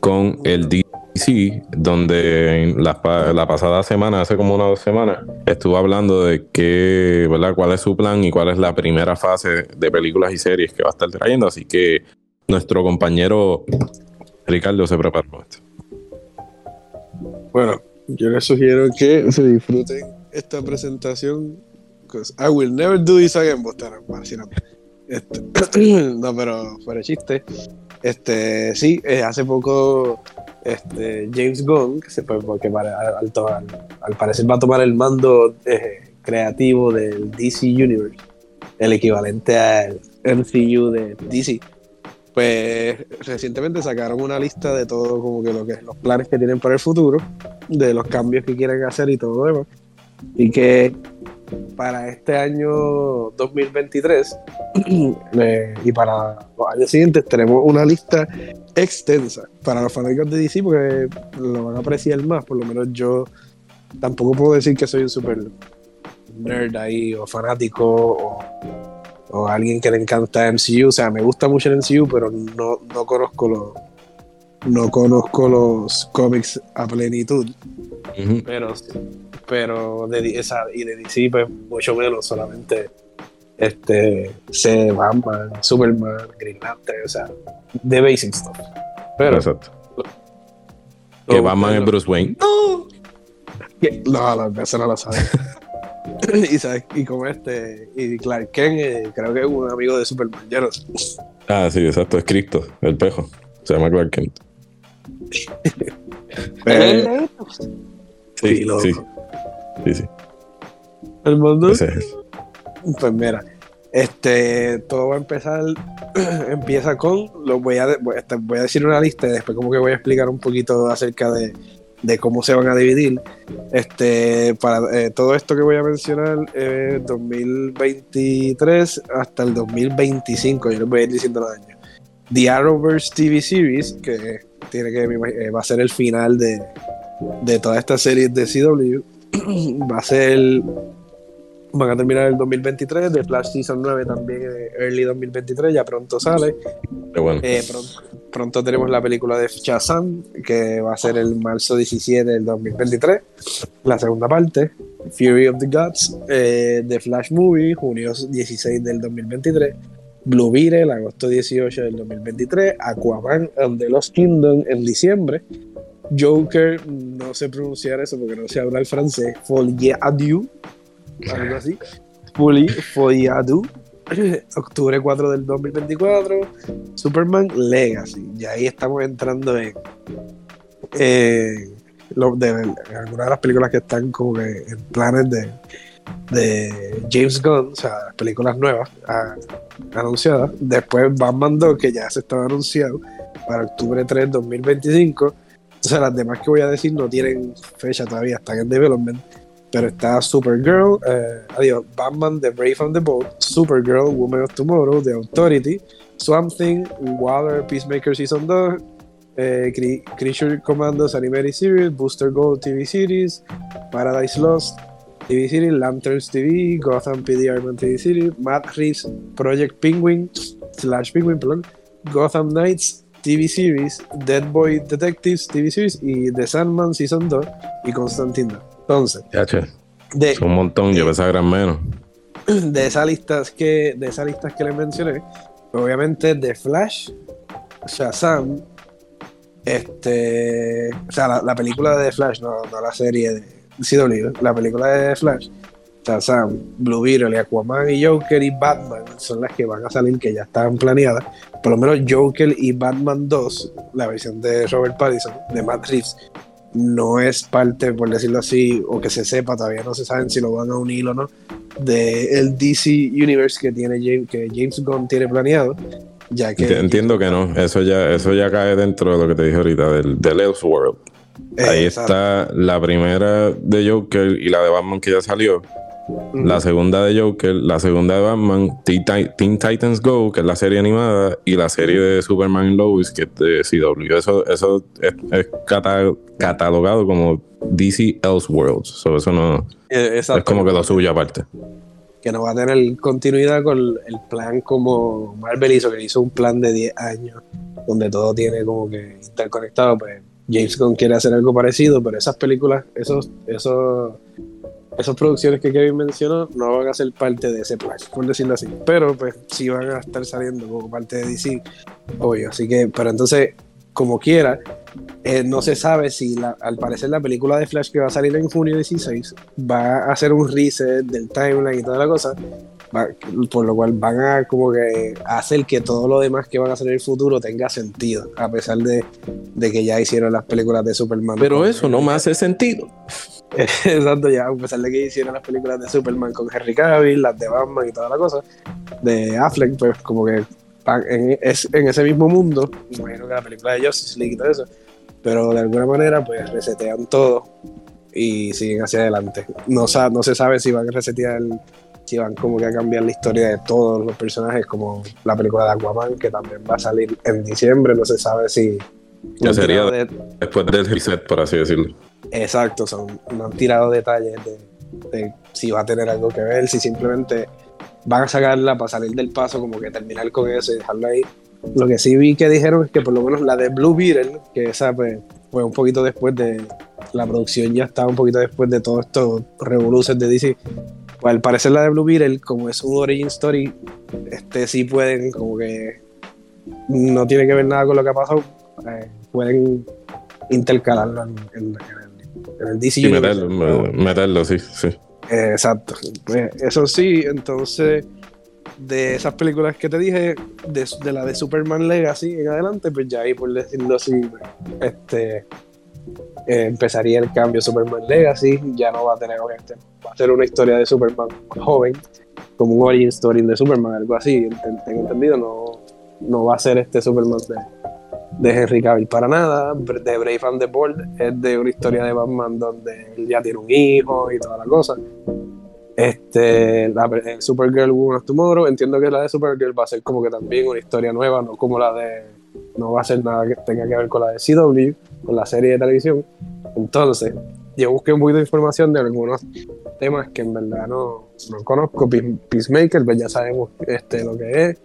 con el DC, donde la, pa- la pasada semana, hace como unas dos semanas, estuvo hablando de ¿verdad? cuál es su plan y cuál es la primera fase de películas y series que va a estar trayendo. Así que nuestro compañero Ricardo se preparó con esto. Bueno, yo les sugiero que se disfruten esta presentación. I will never do this again. Vacilando. Este, no, pero fuera chiste. Este, sí, eh, hace poco este, James Gunn, que se porque para- al- al parecer va a tomar el mando eh, creativo del DC Universe, el equivalente al MCU de DC. Pues recientemente sacaron una lista de todo como que lo que los planes que tienen para el futuro, de los cambios que quieren hacer y todo lo demás. Y que para este año 2023 eh, y para los años siguientes tenemos una lista extensa para los fanáticos de DC porque lo van a apreciar más, por lo menos yo tampoco puedo decir que soy un super nerd ahí o fanático o, o alguien que le encanta MCU, o sea, me gusta mucho el MCU, pero no, no conozco los no conozco los cómics a plenitud. Pero pero de, esa, y de DC pues mucho menos solamente este sé Batman, Superman, Green Lantern, o sea de basic stuff. Pero Exacto. Que Batman es Bruce Wayne. no. No, no, lo sabe y sabes y como este y Clark Kent eh, creo que es un amigo de Superman no sé. Ah, sí, exacto. Es Cristo, el pejo. Se llama Clark Kent. Pero- Sí, Sí, loco. sí. Sí, sí. el mundo Ese es él. Pues mira, este, todo va a empezar, empieza con, lo voy a, voy, a- este, voy a decir una lista y después como que voy a explicar un poquito acerca de, de cómo se van a dividir. Este, para eh, todo esto que voy a mencionar, eh, 2023 hasta el 2025, yo les voy a ir diciendo los años. The Arrowverse TV Series, que tiene que eh, va a ser el final de, de toda esta serie de CW. va a ser van a terminar el 2023, The Flash Season 9 también early 2023, ya pronto sale. Eh, pronto, tenemos la película de Shazam, que va a ser el marzo 17 del 2023, la segunda parte, Fury of the Gods, eh, The Flash Movie, junio 16 del 2023, Blue Beetle, agosto 18 del 2023, Aquaman and the Lost Kingdom en diciembre, Joker, no sé pronunciar eso porque no sé hablar francés, Folie Adieu, algo así, Folie Adieu, octubre 4 del 2024, Superman Legacy, y ahí estamos entrando en, algunas de las películas que están como en planes de, de James Gunn, o sea, películas nuevas anunciadas. Después Batman 2, que ya se estaba anunciado para octubre 3 2025. O sea, las demás que voy a decir no tienen fecha todavía, están en development. Pero está Supergirl, eh, adiós, Batman, The Brave and the Bold, Supergirl, Woman of Tomorrow, The Authority, Swamp Thing, Water, Peacemaker Season 2, eh, Creature Commandos Animated Series, Booster Gold TV Series, Paradise Lost, TV Series, Lanterns TV, Gotham PD TV Series, Matt Reeves Project Penguin, slash Penguin, Gotham Knights TV Series, Dead Boy Detectives TV Series y The Sandman Season 2 y Constantine. Entonces, de, un montón, yo pensaba gran menos. De esas listas que, de esas listas que les mencioné, obviamente The Flash, Shazam, este, o sea, la, la película de The Flash, no, no la serie de CW, la película de Flash, Shazam, Blue Beetle, Aquaman y Joker y Batman son las que van a salir, que ya están planeadas. Por lo menos Joker y Batman 2, la versión de Robert Pattinson, de Matt Reeves, no es parte, por decirlo así, o que se sepa, todavía no se saben si lo van a unir o no, del el DC Universe que, tiene James, que James Gunn tiene planeado. Ya que, Entiendo que no, eso ya, eso ya cae dentro de lo que te dije ahorita, del, del Elseworld. Ahí está la primera de Joker y la de Batman que ya salió. La segunda de Joker, la segunda de Batman, Teen Titans Go, que es la serie animada, y la serie de Superman Lois, que es de CW. Eso, eso es, catalogado como DC Elseworlds. eso no eh, es como que lo suyo aparte. Que no va a tener continuidad con el plan como Marvel hizo, que hizo un plan de 10 años, donde todo tiene como que interconectado, pues James Gunn quiere hacer algo parecido, pero esas películas, esos, esos, esas producciones que Kevin mencionó, no van a ser parte de ese plan, por decirlo así. Pero pues sí van a estar saliendo como parte de DC, obvio. Así que, pero entonces, como quiera, eh, no se sabe si al parecer la película de Flash que va a salir en junio 16 va a hacer un reset del timeline y toda la cosa por lo cual van a como que hacer que todo lo demás que van a hacer en el futuro tenga sentido, a pesar de, que ya hicieron las películas de Superman. Pero eso no me hace sentido. Exacto, ya, a pesar de que hicieron las películas de Superman con Henry Cavill, las de Batman y toda la cosa, de Affleck, pues como que en, es, en ese mismo mundo, imagino que la película de Justice League y todo eso, pero de alguna manera pues resetean todo y siguen hacia adelante. No, no se sabe si van a resetear si van como que a cambiar la historia de todos los personajes, como la película de Aquaman, que también va a salir en diciembre, no se sabe si... Ya sería después del reset, por así decirlo. Exacto, son, no han tirado detalles de, si va a tener algo que ver, si simplemente van a sacarla para salir del paso, como que terminar con eso y dejarlo ahí. Lo que sí vi que dijeron es que por lo menos la de Blue Beetle, que esa pues, fue un poquito después de la producción, ya estaba un poquito después de todos estos revoluciones de DC, pues al parecer la de Blue Beetle, como es un origin story, este sí pueden, como que no tiene que ver nada con lo que ha pasado, eh, pueden intercalarlo en, el, DC. Y meterlo, meterlo, sí, sí. Eh, exacto. Pues eso sí, entonces de esas películas que te dije, de, la de Superman Legacy en adelante, pues ya ahí por decirlo así, este eh, empezaría el cambio Superman Legacy, ya no va a tener, obviamente, va a ser una historia de Superman joven, como un origin story de Superman, algo así, tengo entendido, no, no va a ser este Superman de, de Henry Cavill para nada, de Brave and the Bold es de una historia de Batman donde él ya tiene un hijo y toda la cosa. Este, la eh, Supergirl Woman of Tomorrow, entiendo que la de Supergirl va a ser como que también una historia nueva, no como la de, no va a ser nada que tenga que ver con la de CW, con la serie de televisión. Entonces, yo busqué un poquito de información de algunos temas que en verdad no, no conozco. Peacemaker, pues ya sabemos este, lo que es.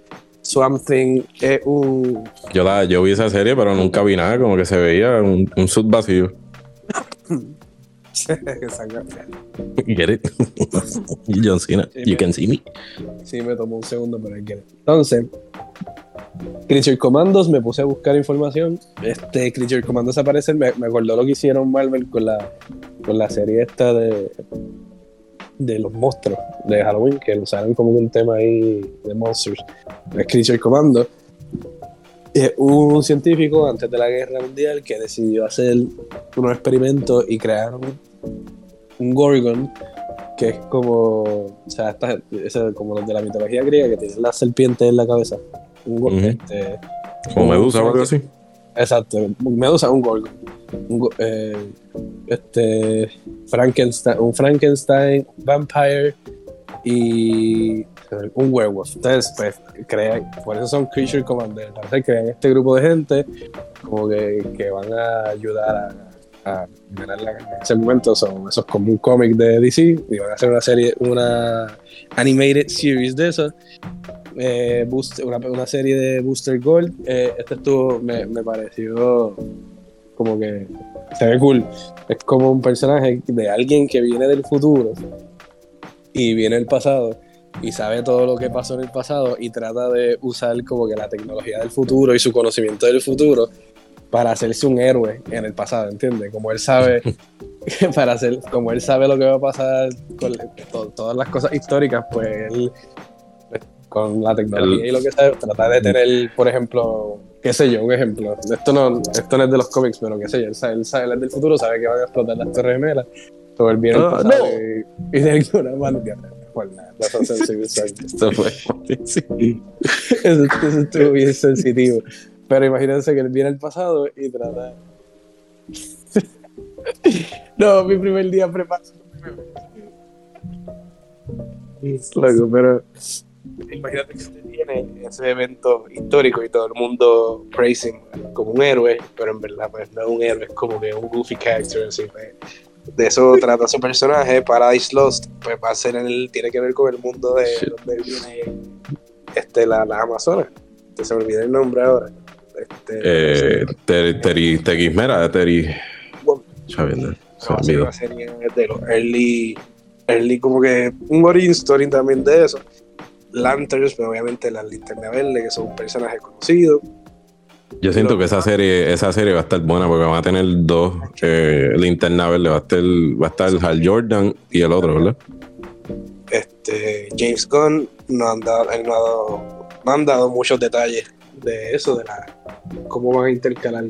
Swamp Thing es un. Yo, la, yo vi esa serie, pero nunca vi nada, como que se veía un, un sud vacío. Get it? John Cena, you can see me. Sí, me tomó un segundo, pero hay que. Entonces, Creature Commandos, me puse a buscar información. Este Creature Commandos aparece, me, me acordó lo que hicieron Marvel con la, con la serie esta de, de los monstruos de Halloween, que usaron como un tema ahí de monsters. Es Creature Commandos. Eh, hubo un científico antes de la guerra mundial que decidió hacer unos experimentos y crearon un Gorgon que es como, o sea, como los de la mitología griega que tienen la serpiente en la cabeza. Un, este, como Medusa o algo así. Exacto, Medusa un Gorgon. Un, eh, este, Frankenstein, un Frankenstein, Vampire y un werewolf. Entonces, pues, crean, por eso son Creature Commanders. crean este grupo de gente como que, que van a ayudar a, a ganar la, en ese momento. Son esos como un cómic de DC y van a hacer una serie, una animated series de eso. Eh, una, serie de Booster Gold. Eh, este estuvo, me, me pareció como que se ve cool. Es como un personaje de alguien que viene del futuro y viene el pasado y sabe todo lo que pasó en el pasado y trata de usar como que la tecnología del futuro y su conocimiento del futuro para hacerse un héroe en el pasado, ¿entiendes? Como él sabe para hacer, como él sabe lo que va a pasar con todas las cosas históricas, pues él con la tecnología y lo que sabe, trata de tener, por ejemplo, qué sé yo, un ejemplo. Esto no, esto no es de los cómics, pero qué sé yo, él sabe, él sabe, él es del futuro, sabe que van a explotar las torres gemelas, todo el bien el ah, pasado y, y, de alguna manera por nada, Esto fue sí. eso, eso estuvo bien sensitivo. Pero imagínense que él viene al pasado y trata. no, mi primer día preparo. Loco, pero imagínate que usted tiene ese evento histórico y todo el mundo praising como un héroe, pero en verdad pues no es un héroe, es como que un goofy character así, pues, de eso trata su personaje, Paradise Lost, pues va a ser en el, tiene que ver con el mundo de donde viene este, la, la Amazonas. se me olvida el nombre ahora. Este, eh, Teri, Teguismera, Teri. Bueno, se una serie de los early, early, como que un origin story también de eso. Lanterns, pero obviamente las linternas verde, que son un personaje conocido. Yo siento que esa serie, esa serie va a estar buena porque van a tener dos eh, linternas verde, va a estar, va a estar Hal Jordan y el otro, ¿verdad? Este, James Gunn no han dado, no han dado muchos detalles de eso, de la cómo van a intercalar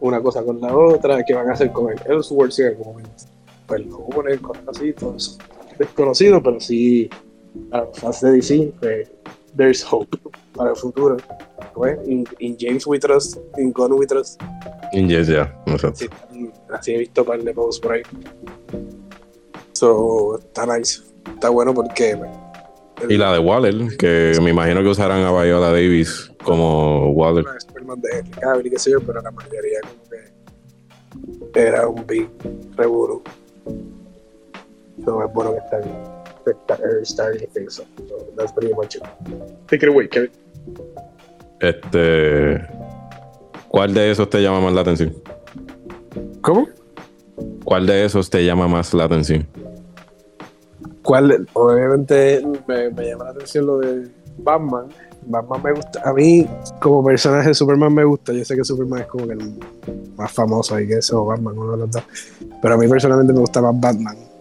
una cosa con la otra, qué van a hacer con el Elseworlds en algún momento. Pues lo poner con así, todo eso. Desconocido, pero sí, para los fans de DC, pues, there's hope para el futuro. Pues, in, James we trust, in Gunn we trust. In James, ya, yeah, sí, así he visto un par de posts por ahí. So, está nice. Está bueno porque. Pues, y la de Waller, que me imagino que usarán a Viola Davis como Waller. Superman de Henry qué sé yo, pero la mayoría como que era un big reburu. So, es bueno que está bien. Starting things so that's pretty much it. Take it away, Kevin. Este. ¿Cuál de esos te llama más la atención? ¿Cómo? ¿Cuál de esos te llama más la atención? ¿Cuál? Obviamente me, me llama la atención lo de Batman. Batman me gusta. A mí, como personaje de Superman, me gusta. Yo sé que Superman es como que el más famoso y que eso, Batman, uno de los dos. Pero a mí personalmente me gusta más Batman.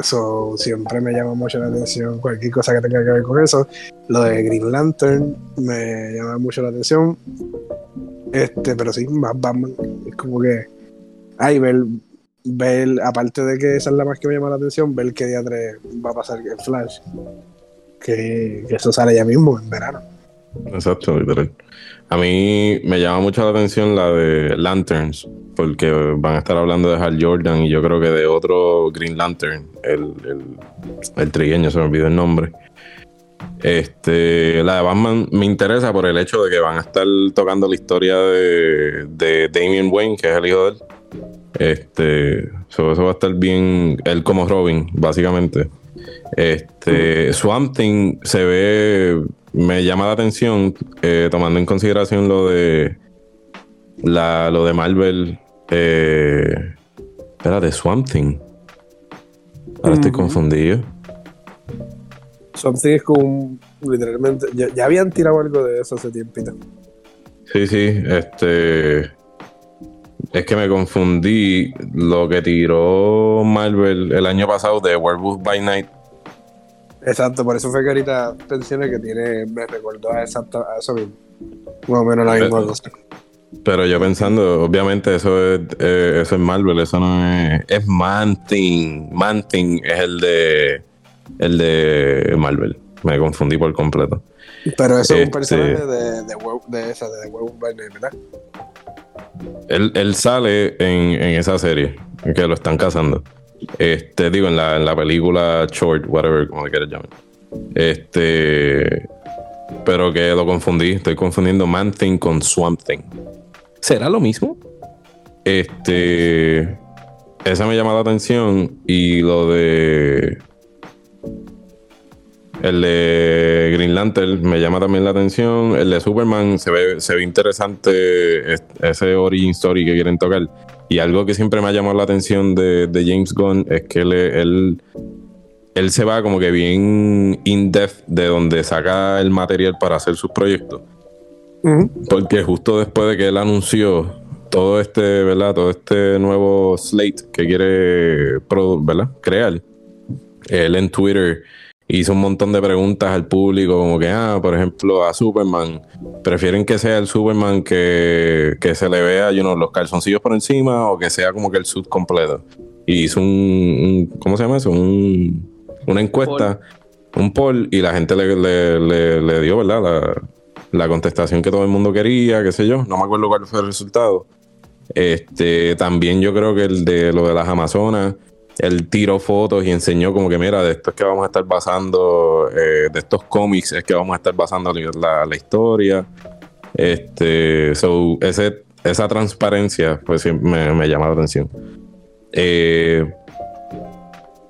Eso siempre me llama mucho la atención cualquier cosa que tenga que ver con eso. Lo de Green Lantern me llama mucho la atención. Este, pero sí, más Batman. Es como que. Ay, ver, ver, aparte de que esa es la más que me llama la atención, ver qué día 3 va a pasar el Flash. Que, que, eso sale ya mismo, en verano. Exacto, literal. A mí me llama mucho la atención la de Lanterns, porque van a estar hablando de Hal Jordan y yo creo que de otro Green Lantern, el, el, el trigueño, se me olvidó el nombre. Este, la de Batman me interesa por el hecho de que van a estar tocando la historia de, de Damian Wayne, que es el hijo de él. Este, eso va a estar bien, él como Robin, básicamente. Este, Swamp Thing se ve, me llama la atención, eh, tomando en consideración lo de la, lo de Marvel. Eh, de Swamp Thing. Ahora estoy confundido. Something es como literalmente. Ya, habían tirado algo de eso hace tiempito. Sí, sí, este. Es que me confundí lo que tiró Marvel el año pasado de Werewolf by Night. Exacto, por eso fue que ahorita mencioné que tiene, me recordó a, exacto, a eso mismo. Más o menos la misma cosa. Pero yo pensando, obviamente eso es, eh, eso es Marvel, eso no es. Es Manting. Manting es el de el de Marvel. Me confundí por completo. Pero eso es un este, personaje de, de, de esa, de by Night, ¿verdad? Él, él sale en, en, esa serie, que lo están cazando. Este, digo, en la, en la película short, whatever, como le quieras llamar. Este, pero que lo confundí. Estoy confundiendo Man Thing con Swamp Thing. ¿Será lo mismo? Este, esa me llama la atención y lo de el de Green Lantern me llama también la atención. El de Superman se ve, se ve interesante ese origin story que quieren tocar. Y algo que siempre me ha llamado la atención de, James Gunn es que él, él, se va como que bien in-depth de donde saca el material para hacer sus proyectos. Porque justo después de que él anunció todo este, ¿verdad? Todo este nuevo slate que quiere ¿verdad? crear, él en Twitter hizo un montón de preguntas al público, como que, ah, por ejemplo, a Superman, prefieren que sea el Superman que, se le vea, you know, los calzoncillos por encima o que sea como que el suit completo. Y hizo un, ¿cómo se llama eso? Un, una encuesta, un poll, y la gente le, le, dio, ¿verdad? La, la, contestación que todo el mundo quería, qué sé yo, no me acuerdo cuál fue el resultado. Este, también yo creo que el de lo de las Amazonas él tiró fotos y enseñó como que, mira, de esto es que vamos a estar basando, eh, de estos cómics es que vamos a estar basando la, historia. Este, so, ese, esa transparencia, pues me, me llama la atención. Eh,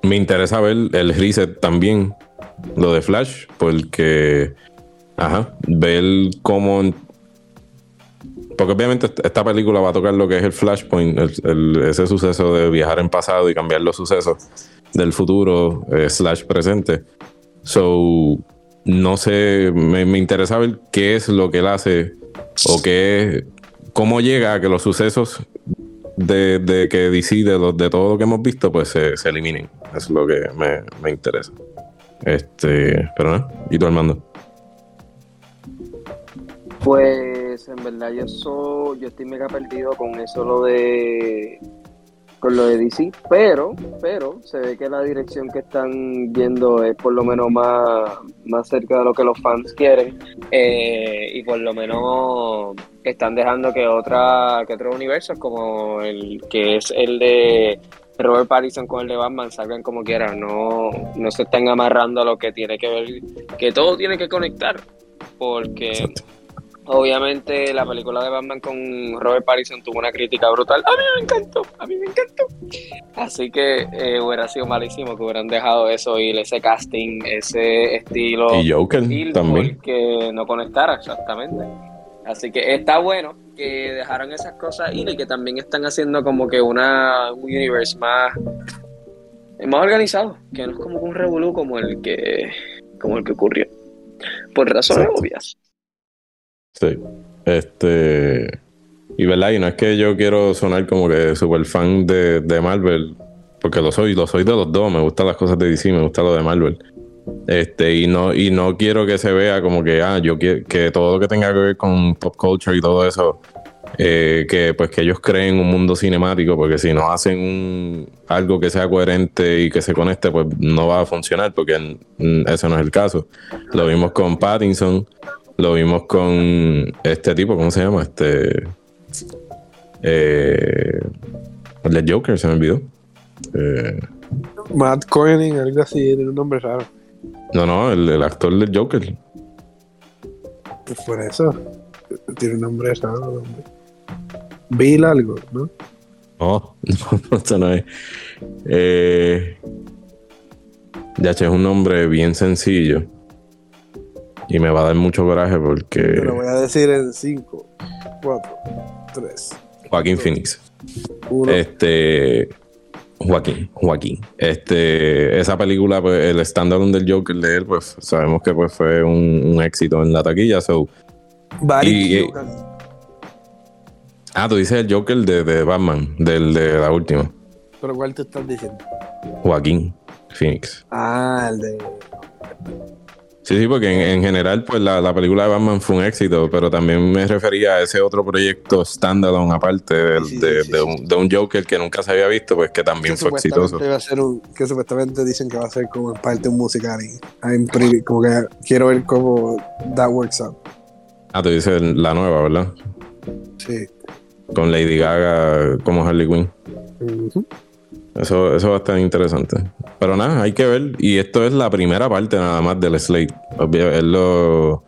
me interesa ver el reset también, lo de Flash, porque, ajá, ver cómo porque obviamente esta película va a tocar lo que es el flashpoint, ese suceso de viajar en pasado y cambiar los sucesos del futuro eh, slash presente. So, no sé, me, interesa ver qué es lo que él hace o qué, cómo llega a que los sucesos de, que decide de, todo lo que hemos visto, pues se, eliminen. Es lo que me, me interesa. Este, pero no, ¿y tú Armando? Pues en verdad yo soy, yo estoy mega perdido con eso lo de con lo de DC, pero, pero se ve que la dirección que están yendo es por lo menos más, más cerca de lo que los fans quieren eh, y por lo menos están dejando que otra que otros universos como el que es el de Robert Pattinson con el de Batman salgan como quieran, no, no se están amarrando a lo que tiene que ver, que todo tiene que conectar, porque Obviamente la película de Batman con Robert Pattinson tuvo una crítica brutal. A mí me encantó, a mí me encantó. Así que eh, hubiera sido malísimo que hubieran dejado eso y ese casting, ese estilo. Y Joker también. Que no conectara exactamente. Así que está bueno que dejaron esas cosas y que también están haciendo como que una, un universe más, más organizado, que no es como un revolú como el que, como el que ocurrió. Por razones obvias. Sí. Este. Y verdad, y no es que yo quiero sonar como que super fan de, de Marvel, porque lo soy, lo soy de los dos, me gustan las cosas de DC, me gusta lo de Marvel. Este, y no, y no quiero que se vea como que, ah, yo quiero que todo lo que tenga que ver con pop culture y todo eso, eh, que pues que ellos creen un mundo cinemático, porque si no hacen un, algo que sea coherente y que se conecte, pues no va a funcionar, porque ese no es el caso. Lo vimos con Pattinson, Lo vimos con este tipo, ¿cómo se llama? Este. Eh, el de Joker, se me olvidó. Eh, Matt Groening, algo así, tiene un nombre raro. no, no, el, el actor del Joker. Pues por eso. Tiene un nombre raro. hombre. Bill algo, ¿no? No, no, eso no es. Eh, ya, es un nombre bien sencillo. Y me va a dar mucho coraje Te porque. lo voy a decir en 5, 4, 3, Joaquín Phoenix. 1. Este. Joaquín, Joaquín. Este, esa película, pues, el standalone del Joker de él, pues sabemos que pues, fue un, un éxito en la taquilla. So. Y- Keoghan. Ah, tú dices el Joker de, de Batman, del de la última. ¿Pero cuál te estás diciendo? Joaquín Phoenix. Ah, el de. Sí, sí, porque en, en general, pues la, la película de Batman fue un éxito, pero también me refería a ese otro proyecto standalone aparte del- Sí, sí, de, sí, de un, de un Joker que nunca se había visto, pues que también que fue exitoso. va a ser un, que supuestamente dicen que va a ser como parte un musical y I'm pretty- como que quiero ver cómo that works out. Ah, tú dices la nueva, ¿verdad? Sí. Con Lady Gaga como Harley Quinn. Ujú. Eso, eso va a estar interesante. Pero nada, hay que ver. Y esto es la primera parte nada más del Slate. Obvio, él, lo,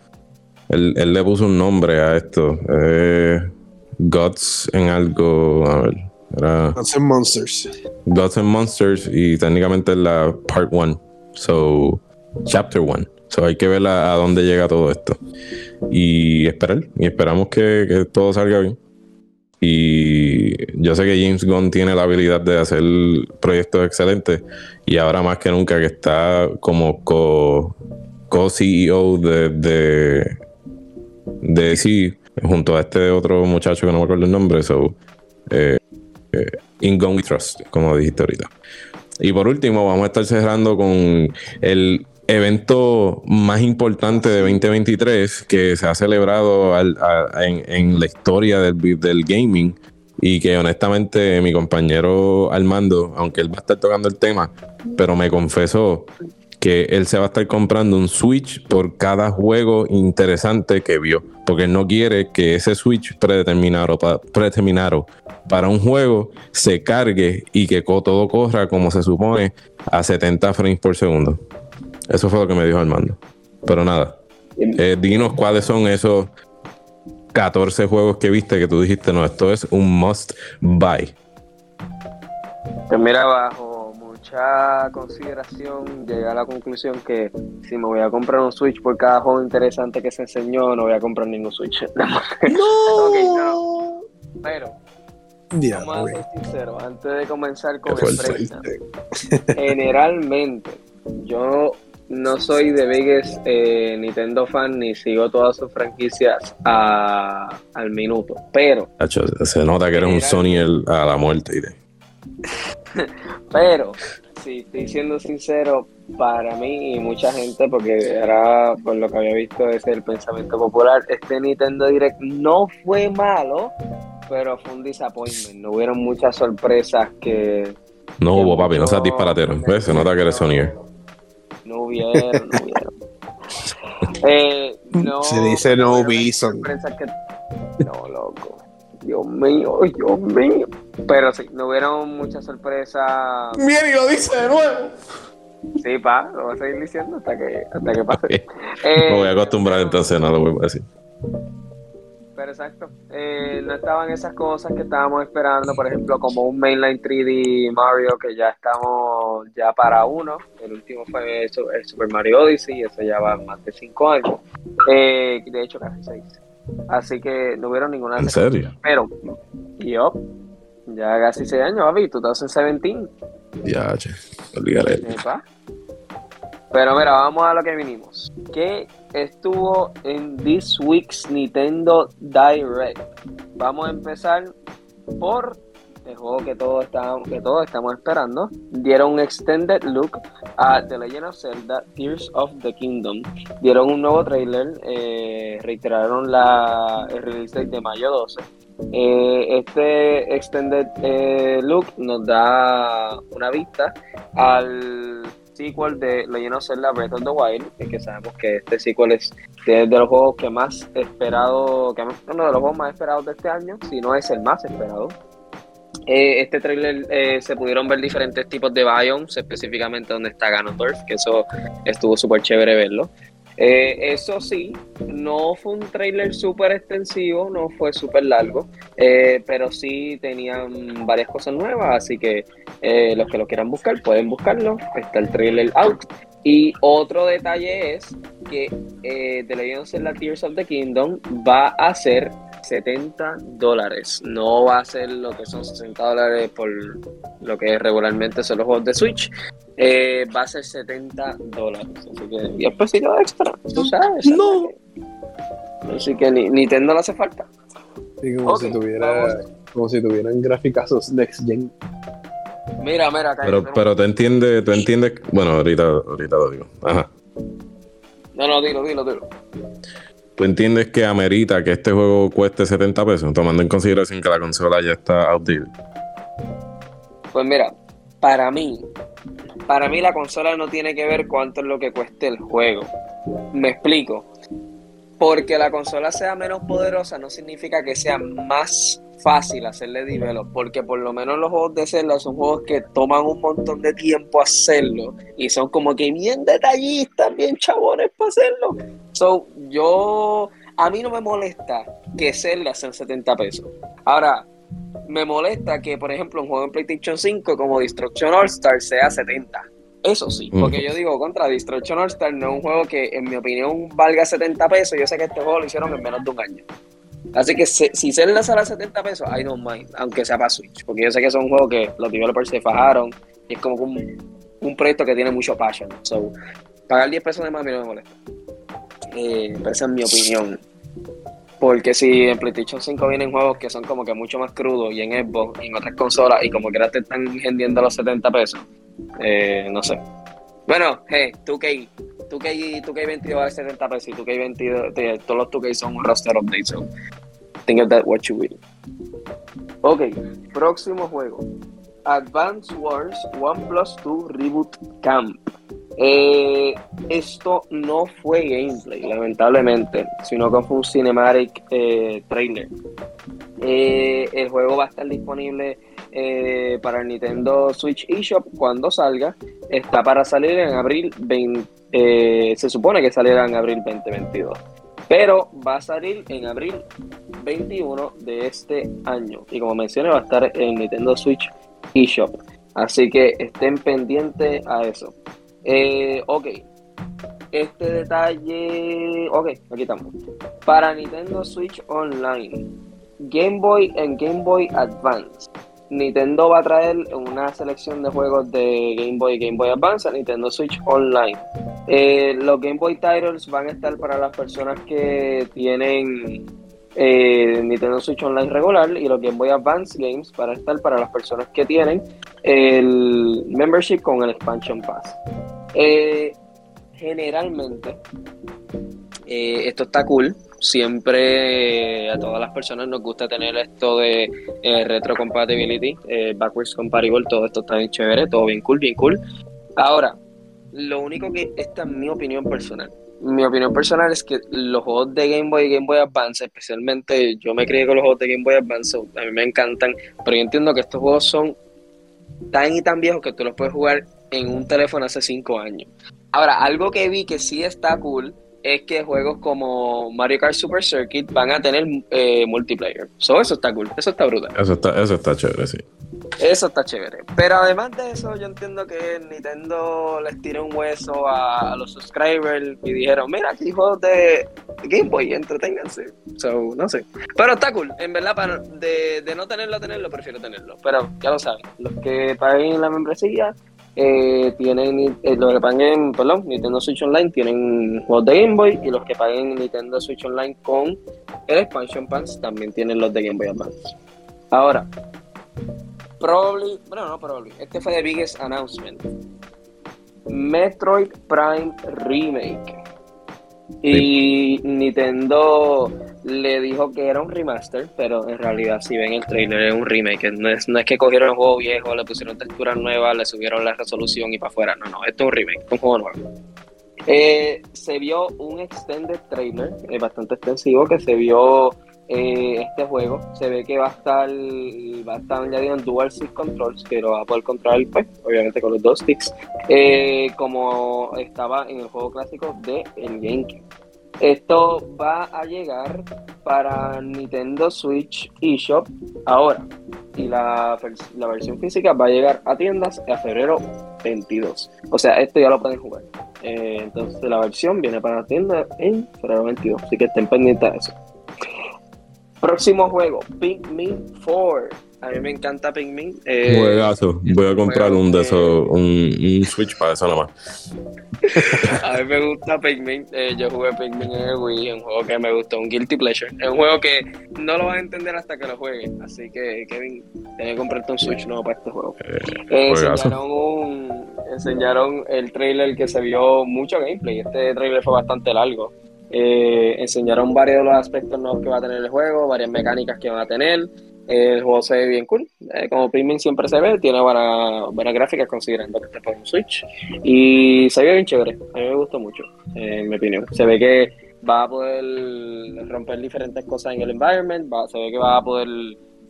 él, él le puso un nombre a esto. Eh, Gods en algo. A ver. Era Gods and Monsters. Gods and Monsters. Y técnicamente es la part 1. So, chapter 1. So, hay que ver a, a dónde llega todo esto. Y esperar. Y esperamos que, que todo salga bien. Y yo sé que James Gunn tiene la habilidad de hacer proyectos excelentes y ahora más que nunca que está como co- co-CEO de, de, de DC junto a este otro muchacho que no me acuerdo el nombre, so, eh, eh, In Gun We Trust, como dijiste ahorita. Y por último, vamos a estar cerrando con el evento más importante de 2023 que se ha celebrado en, la historia del, gaming y que honestamente mi compañero Armando, aunque él va a estar tocando el tema, pero me confesó que él se va a estar comprando un Switch por cada juego interesante que vio, porque él no quiere que ese Switch predeterminado, predeterminado para un juego se cargue y que todo corra como se supone a 70 frames por segundo. Eso fue lo que me dijo Armando. Pero nada, eh, dinos cuáles son esos 14 juegos que viste que tú dijiste, no, esto es un must buy. Pues mira, bajo mucha consideración, llegué a la conclusión que si me voy a comprar un Switch por cada juego interesante que se enseñó, no voy a comprar ningún Switch. Ok, no. Pero, Diablo, vamos a ser sinceros, antes de comenzar con el breakdown, generalmente yo no soy de biggest eh, Nintendo fan ni sigo todas sus franquicias a- al minuto, pero se nota que eres un Sony el- a la muerte. y Pero, si estoy siendo sincero, para mí y mucha gente, porque era por lo que había visto es el pensamiento popular, este Nintendo Direct no fue malo, pero fue un disappointment. No hubieron muchas sorpresas que... No que hubo, papi, no seas disparatero. ¿Ves? Se nota que eres Sonyer. No hubieron, no hubieron. Eh, no, Se dice no hubieron que- No, loco. Dios mío, Dios mío. Pero sí, no hubieron muchas sorpresas. Bien, y lo dice de nuevo. Sí, pa, lo voy a seguir diciendo hasta que, hasta que pase. Ok. Eh, Me voy a acostumbrar entonces, no lo voy a decir. Pero exacto. Eh, no estaban esas cosas que estábamos esperando, por ejemplo, como un mainline 3D Mario que ya estamos ya para uno. El último fue el Su- el Super Mario Odyssey, eso ya va más de cinco años. Eh, de hecho, casi seis. Así que no hubieron ninguna ¿En serio? Pero, yo, ya casi seis años, papi, 2017. Ya, che. Olvidaré. Pero mira, vamos a lo que vinimos. ¿Qué estuvo en This Week's Nintendo Direct? Vamos a empezar por el juego que todos estamos, que todos estamos esperando. Dieron un extended look a The Legend of Zelda Tears of the Kingdom. Dieron un nuevo trailer, eh, reiteraron la, el release de mayo 12. Eh, este extended eh, look nos da una vista al sequel de Legend of Zelda Breath of the Wild, que sabemos que este sequel es de, los juegos que más esperado, que uno de los juegos más esperados de este año, si no es el más esperado. Eh, este trailer eh, se pudieron ver diferentes tipos de biomes, específicamente donde está Ganondorf, que eso estuvo súper chévere verlo. Eh, eso sí, no fue un trailer súper extensivo, no fue súper largo, pero sí tenían varias cosas nuevas, así que los que lo quieran buscar pueden buscarlo. Está el trailer out. Y otro detalle es que The Legend of Zelda Tears of the Kingdom va a ser 70 dólares. No va a ser lo que son 60 dólares por lo que regularmente son los juegos de Switch. Eh, va a ser 70 dólares. Así que, y después extra, tú sabes. No. Así que ni, Nintendo le hace falta. Sí, como si tuviera, como si tuvieran gráficos Next Gen. Mira, mira, pero, pero te entiendes, tú entiendes, bueno, ahorita, ahorita lo digo. Ajá. No, no, dilo, dilo, dilo. ¿Tú entiendes que amerita que este juego cueste 70 pesos, tomando en consideración que la consola ya está outdated? Pues mira, para mí, para mí la consola no tiene que ver cuánto es lo que cueste el juego. Me explico. Porque la consola sea menos poderosa no significa que sea más fácil hacerle develop, porque por lo menos los juegos de Zelda son juegos que toman un montón de tiempo hacerlo y son como que bien detallistas, bien chabones para hacerlo. So, yo, a mí no me molesta que Zelda sea 70 pesos. Ahora, me molesta que, por ejemplo, un juego en PlayStation 5 como Destruction All Star sea 70. Eso sí, porque yo digo, contra Destruction All Star no es un juego que, en mi opinión, valga 70 pesos. Yo sé que este juego lo hicieron en menos de un año. Así que si Zelda sale a 70 pesos, I don't mind, aunque sea para Switch, porque yo sé que es un juego que los developers se fajaron y es como un, un proyecto que tiene mucho passion. So, pagar 10 pesos de más a mí no me molesta. Eh, esa es mi opinión. Porque si en PlayStation 5 vienen juegos que son como que mucho más crudos y en Xbox y en otras consolas y como que ahora te están vendiendo los 70 pesos, eh, no sé. Bueno, hey, 2K, 2K, 2K22 a 70 pesos y 2K22, todos los 2K son un roster update, so think of that what you will. Ok, próximo juego. Advance Wars One Plus 2 Reboot Camp. Eh, esto no fue gameplay, lamentablemente, sino que fue un cinematic eh, trailer. Eh, el juego va a estar disponible eh, para el Nintendo Switch eShop cuando salga. Está para salir en abril 20, eh, se supone que saliera en abril 2022. Pero va a salir en abril 21 de este año. Y como mencioné, va a estar en Nintendo Switch eShop. Así que estén pendientes a eso. Eh, ok. Este detalle. Ok, aquí estamos. Para Nintendo Switch Online. Game Boy en Game Boy Advance. Nintendo va a traer una selección de juegos de Game Boy y Game Boy Advance a Nintendo Switch Online. Eh, los Game Boy titles van a estar para las personas que tienen eh, Nintendo Switch Online regular y los Game Boy Advance Games van a estar para las personas que tienen el membership con el Expansion Pass. Eh, generalmente, esto está cool siempre a todas las personas nos gusta tener esto de eh, retrocompatibility, eh, backwards compatible, todo esto está bien chévere, todo bien cool, bien cool. Ahora, lo único que esta es mi opinión personal. Mi opinión personal es que los juegos de Game Boy y Game Boy Advance, especialmente yo me crié con los juegos de Game Boy Advance, a mí me encantan, pero yo entiendo que estos juegos son tan y tan viejos que tú los puedes jugar en un teléfono hace 5 años. Ahora, algo que vi que sí está cool es que juegos como Mario Kart Super Circuit van a tener eh, multiplayer. eso está cool, eso está brutal. Eso está, eso está chévere, sí. Eso está chévere. Pero además de eso, yo entiendo que Nintendo les tiró un hueso a, los subscribers y dijeron, mira, aquí juegos de Game Boy, entreténganse. So, no sé. Pero está cool. En verdad, para, de, de no tenerlo, tenerlo, prefiero tenerlo. Pero ya lo saben, los que paguen la membresía eh, tienen eh, los que paguen, perdón, Nintendo Switch Online tienen juegos de Game Boy y los que paguen Nintendo Switch Online con el Expansion Pass también tienen los de Game Boy Advance. Ahora, probably, bueno, no probably, este fue the biggest announcement. Metroid Prime Remake. Y Nintendo le dijo que era un remaster, pero en realidad si ven el trailer es un remake, no es, no es que cogieron el juego viejo, le pusieron texturas nuevas, le subieron la resolución y para afuera, no, no, esto es un remake, un juego nuevo. Eh, se vio un extended trailer, eh, bastante extensivo, que se vio eh, este juego. Se ve que va a estar, va a estar añadido en dual stick controls, que lo va a poder controlar, pues, obviamente con los dos sticks, como estaba en el juego clásico de el GameCube. Esto va a llegar para Nintendo Switch eShop ahora. Y la, la, versión física va a llegar a tiendas a febrero 22. O sea, esto ya lo pueden jugar. Eh, entonces la versión viene para la tienda en febrero 22. Así que estén pendientes de eso. Próximo juego, Pikmin 4. A mí me encanta Pikmin. Eh, Juegazo. Voy a comprar un de esos, un, Switch para eso nomás. a mí me gusta Pikmin. Eh, yo jugué Pikmin en el Wii, un juego que me gustó, un Guilty Pleasure. Es un juego que no lo vas a entender hasta que lo juegues. Así que, Kevin, tienes que comprarte un Switch nuevo para este juego. Eh, eh enseñaron, un, enseñaron el trailer que se vio mucho gameplay. Este trailer fue bastante largo. Eh, enseñaron varios de los aspectos nuevos que va a tener el juego, varias mecánicas que van a tener. El juego se ve bien cool. Eh, como Pikmin siempre se ve, tiene buenas buena gráficas considerando que está por un Switch. Y se ve bien chévere. A mí me gustó mucho, en mi opinión. Se ve que va a poder romper diferentes cosas en el environment. se ve que va a poder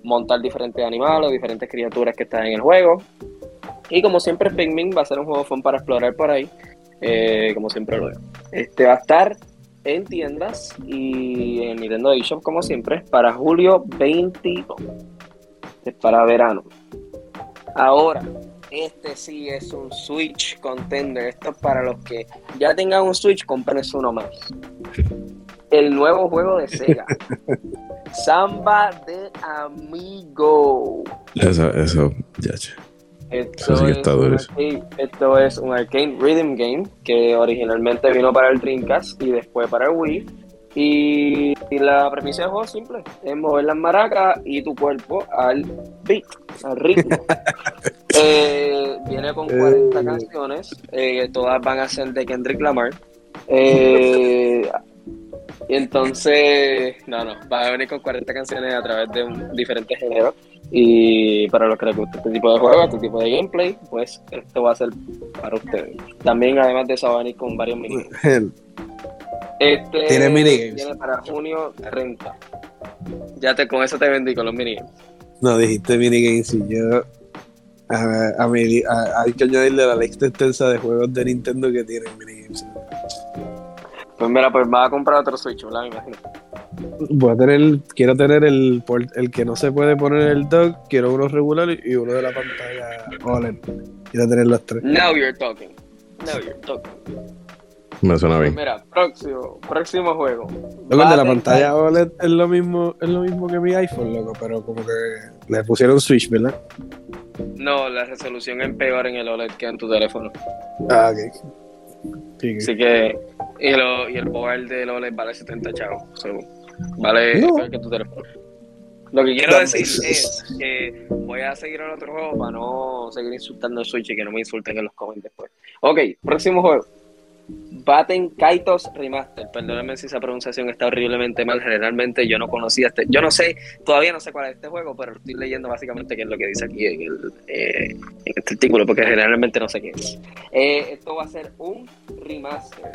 montar diferentes animales, diferentes criaturas que están en el juego. Y como siempre, Pikmin va a ser un juego fun para explorar por ahí. Eh, como siempre lo veo. Este va a estar en tiendas y en Nintendo eShop como siempre para julio 22 es para verano. Ahora este sí es un Switch contender. Esto es para los que ya tengan un Switch compren uno más. El nuevo juego de Sega Samba de Amigo. Eso, eso, ya esto, es un arcade rhythm game que originalmente vino para el Dreamcast y después para el Wii. Y, la premisa del juego es simple: es mover las maracas y tu cuerpo al beat, al ritmo. Eh, viene con 40 eh. canciones, eh, todas van a ser de Kendrick Lamar. y entonces, no, no, va a venir con 40 canciones a través de diferentes géneros. Y para los que les gusta este tipo de juego, este tipo de gameplay, pues esto va a ser para ustedes. También, además de eso, va a venir con varios minigames. Este tiene minigames. Tiene para junio 30. Ya te, con eso te vendí con los minigames. No, dijiste minigames y yo. A, a, hay que añadirle la lista extensa de juegos de Nintendo que tienen minigames. Pues mira, pues va a comprar otro Switch, ¿verdad? Me imagino voy a tener, quiero tener el, el que no se puede poner el dock, quiero uno regular y uno de la pantalla OLED. Quiero tener los tres. Now you're talking. Now you're talking. Me suena bien. Mira, próximo, próximo juego. el de la pantalla OLED es lo mismo, es lo mismo que mi iPhone, loco, pero como que le pusieron Switch, ¿verdad? No, la resolución es peor en el OLED que en tu teléfono. Ah, ok. Así que, y, lo, y el power del OLED vale 70 chavos. Vale que tu teléfono. Lo que quiero decir es que voy a seguir en otro juego para no seguir insultando a Switch y que no me insulten en los comments después. Ok, próximo juego. Baten Kaitos Remaster. Perdónenme si esa pronunciación está horriblemente mal. Generalmente yo no conocía este. Yo no sé, todavía no sé cuál es este juego, pero estoy leyendo básicamente qué es lo que dice aquí en, el, eh, este artículo, porque generalmente no sé qué es. Eh, esto va a ser un remaster.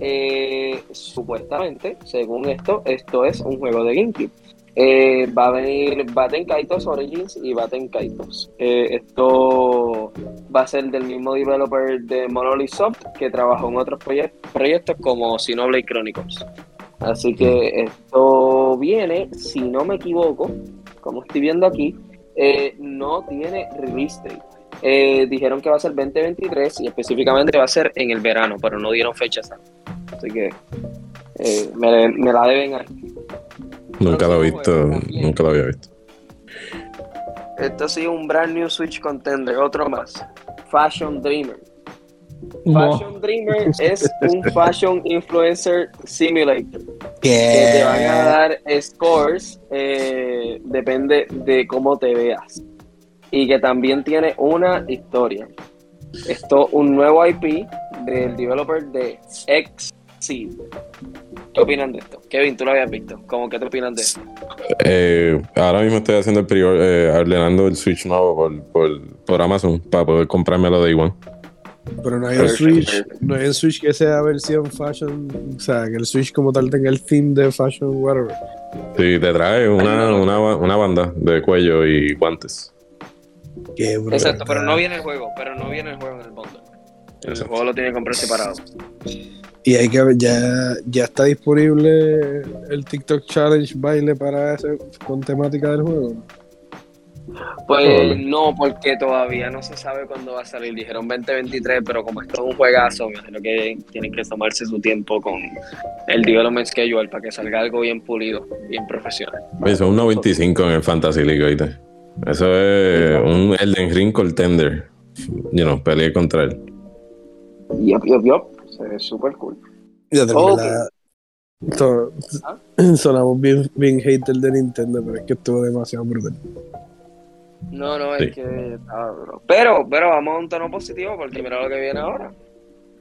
Eh, supuestamente, según esto, esto es un juego de GameCube. Eh, va a venir Baten Kaitos Origins y Baten Kaitos. Eh, esto va a ser del mismo developer de Monolith Soft que trabajó en otros proyectos como Xenoblade Chronicles. Así que esto viene, si no me equivoco, como estoy viendo aquí, eh, no tiene release date. dijeron que va a ser 2023 y específicamente va a ser en el verano, pero no dieron fecha Así que me, me la deben ahí. Nunca lo he visto, nunca lo había visto. Esto sí, un brand new Switch contender, otro más. Fashion Dreamer. Fashion Dreamer es un Fashion Influencer Simulator. Que te van a dar scores, eh, depende de cómo te veas. Y que también tiene una historia. Esto, un nuevo IP del developer de X Sí. ¿Qué opinan de esto? Kevin, tú lo habías visto. ¿Cómo que te opinan de esto? Eh, ahora mismo estoy haciendo el prior, eh, ordenando el Switch nuevo por, por, por Amazon para poder comprármelo de One. Pero no hay un Switch, no hay un Switch que sea versión fashion, o sea, que el Switch como tal tenga el theme de fashion, whatever. Sí, te trae una, una, una banda de cuello y guantes. Qué. Exacto, pero no viene el juego, pero no viene el juego en el bundle. El Exacto. juego lo tiene que comprar separado. Y hay que ver, ya, ya está disponible el TikTok Challenge baile para ese, con temática del juego. Pues no, porque todavía no se sabe cuándo va a salir. Dijeron 2023, pero como esto es un juegazo, me imagino que tienen que tomarse su tiempo con el development schedule para que salga algo bien pulido, bien profesional. Oye, son un 95 en el Fantasy League, ¿oíste? Eso es un Elden Ring contender. You know, peleé contra él. Yup, yup, yup. Se ve súper cool. Ya ¿Ah? sonamos bien, bien hater de Nintendo, pero es que estuvo demasiado brutal. No, no, Sí. es que estaba duro. Pero, pero vamos a un tono positivo porque mira lo que viene ahora.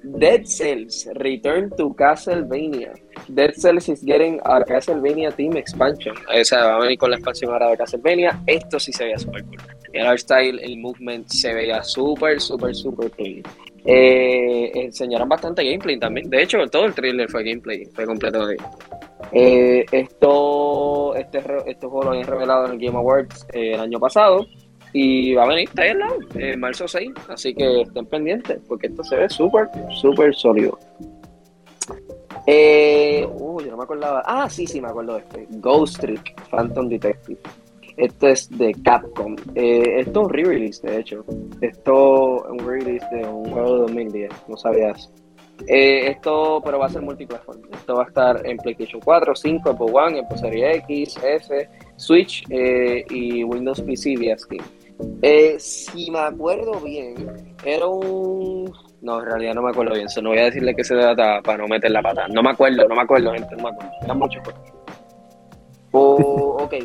Dead Cells Return to Castlevania. Dead Cells is getting a Castlevania Team Expansion. O sea, va a venir con la expansión ahora de Castlevania. Esto sí se veía súper cool. El art style, el movement se veía súper, súper, súper clean. Eh, enseñaron bastante gameplay también. De hecho, todo el trailer fue gameplay, fue completo de eh, esto, este, este juego lo habían revelado en el Game Awards eh, el año pasado y va a venir, está ahí marzo 6, así que estén pendientes porque esto se ve súper, súper sólido. Eh, uh, yo no me acordaba. Ah, sí, sí, me acuerdo de este. Ghost Trick Phantom Detective. Esto es de Capcom. Eh, esto es un re-release, de hecho. Esto es un re-release de un juego de 2010, no sabías. Eh, esto, pero va a ser multiplataforma. Esto va a estar en PlayStation 4, 5, Apple One, Apple Series X, S, Switch eh, y Windows PC vía Steam. Si me acuerdo bien, era un. No, en realidad no me acuerdo bien. So, no voy a decirle que se trata para no meter la pata. No me acuerdo, no me acuerdo, gente. No me acuerdo. Eran muchos juegos. Oh, ok.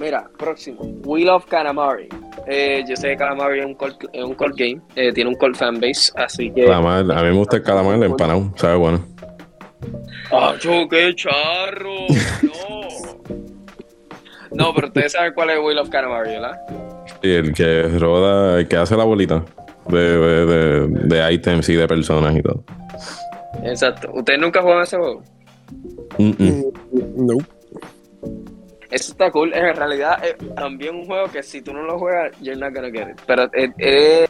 Mira, próximo. Wheel of Calamari. Eh, yo sé que Calamari es un cult, es un cult game. eh, tiene un cult fanbase, así que. Calamar, a mí me gusta el calamar el empanado, sabe bueno. ¡Ah, qué charro! ¡No! No, pero ustedes saben cuál es Wheel of Calamari, ¿verdad? Y el que roda, el que hace la bolita de, de, de, de items y de personas y todo. Exacto. ¿Ustedes nunca juegan ese juego? Mm, mm. No. Eso está cool. En realidad es también un juego que si tú no lo juegas, you're not gonna get it. Pero es, es,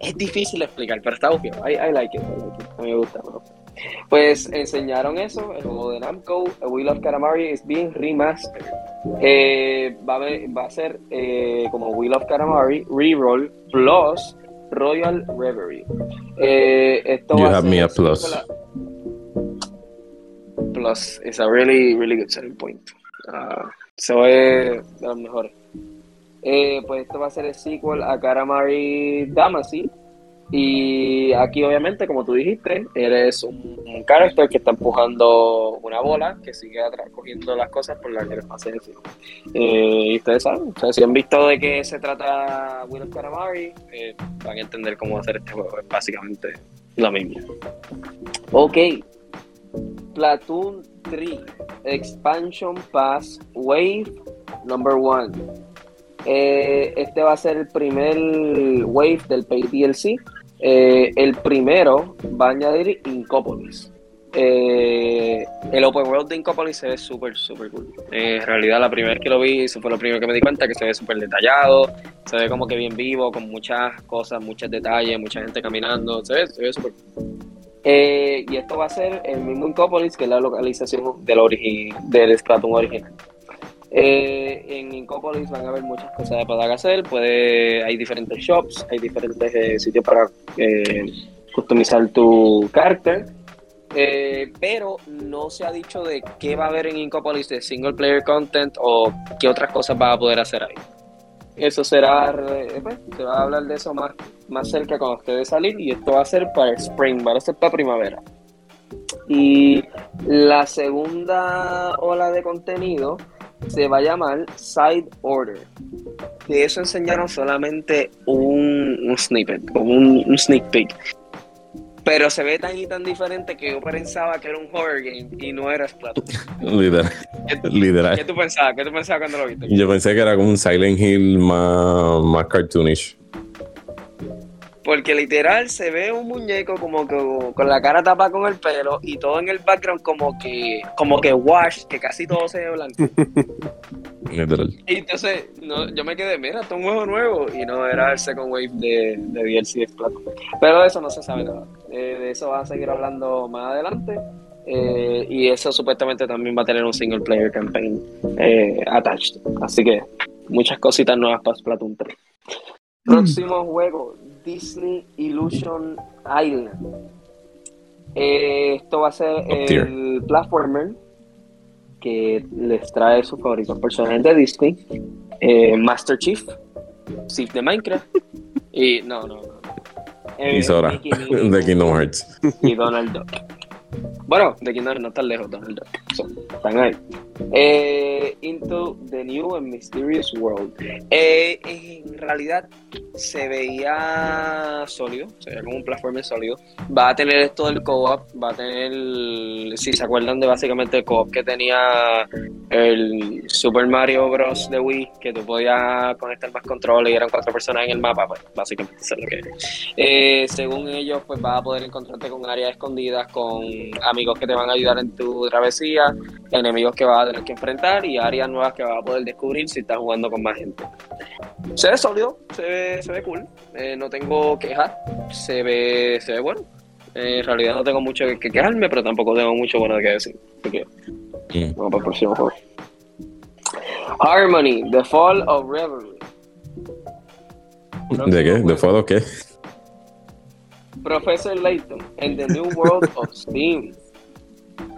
es difícil explicar, pero está obvio. I, I like it, I like it. A mí me gusta. bro. Pues enseñaron eso, el juego de Namco, A Wheel of Calamari is being remastered. Eh, va, a ver- va a ser eh, como Wheel of Calamari, Reroll Plus Royal Reverie. Eh, esto You va a have ser me a plus. Plus is a really, really good selling point. Ah, eso es de los mejores. Eh, pues esto va a ser el sequel a Karamari Damacy. Y aquí, obviamente, como tú dijiste, eres un, un character que está empujando una bola que sigue atrás cogiendo las cosas por las que les pase encima. Eh, y ustedes saben, ustedes si han visto de qué se trata Will of Karamari, eh, van a entender cómo hacer este juego. Es básicamente lo mismo. Ok. Platoon 3 Expansion Pass Wave Number 1. Eh, este va a ser el primer wave del Pay DLC. Eh, el primero va a añadir Incopolis. Eh, el Open World de Incopolis se ve súper, súper cool. Eh, en realidad, la primera vez que lo vi, eso fue lo primero que me di cuenta, que se ve súper detallado, se ve como que bien vivo, con muchas cosas, muchos detalles, mucha gente caminando, se ve, se ve súper cool. Eh, y esto va a ser el mismo Incopolis, que es la localización del, origi- del Splatoon original. Eh, en Incopolis van a haber muchas cosas poder hacer. Puede, hay diferentes shops, hay diferentes eh, sitios para customizar tu carácter. Pero no se ha dicho de qué va a haber en Incopolis de single player content o qué otras cosas vas a poder hacer ahí. Eso será, eh, pues, se va a hablar de eso más, más cerca cuando esté de salir y esto va a ser para spring, va a ser para primavera. Y la segunda ola de contenido se va a llamar Side Order. De eso enseñaron solamente un, un snippet, como un, un sneak peek. Pero se ve tan y tan diferente que yo pensaba que era un horror game y no era Splatoon. Literal. ¿Qué Literal. tú pensabas? ¿Qué tú pensabas cuando lo viste? Yo pensé que era como un Silent Hill más, más cartoonish. Porque literal se ve un muñeco como que con la cara tapada con el pelo y todo en el background como que como que wash, que casi todo se ve blanco. Literal. Y entonces no, yo me quedé, mira, esto es un juego nuevo y no era el second wave de, de DLC de Splatoon. Pero de eso no se sabe nada. Eh, de eso va a seguir hablando más adelante. Eh, y eso supuestamente también va a tener un single player campaign eh, attached. Así que muchas cositas nuevas para Splatoon 3. Próximo juego, Disney Illusion Island. Eh, esto va a ser el platformer que les trae sus favoritos personajes de Disney. Eh, Master Chief, Sif de Minecraft. y no, no, no. Eh, Y Sora, de Kingdom Hearts. y Donald Duck. Bueno, de Kingdom Hearts no tan lejos, Donald Duck. So, están ahí. Eh, Into the New and Mysterious World. Eh, en realidad se veía sólido, se veía como un platformer sólido. Va a tener esto del co-op, va a tener, si se acuerdan de básicamente el co-op que tenía el Super Mario Bros. de Wii, que tú podías conectar más controles y eran cuatro personas en el mapa, pues básicamente eso es lo que es. Eh, según ellos, pues vas a poder encontrarte con áreas escondidas, con amigos que te van a ayudar en tu travesía, enemigos que vas a tener que enfrentar y áreas nuevas que vas a poder descubrir si estás jugando con más gente. Se ve sólido, se ve, se ve cool, eh, no tengo quejas, se ve, se ve bueno. Eh, en realidad no tengo mucho que quejarme, pero tampoco tengo mucho bueno que decir. Así que Mm. vamos para el próximo juego. Harmony, The Fall of Revelry. ¿De qué? ¿De Fall o qué? Professor Layton and the New World of Steam.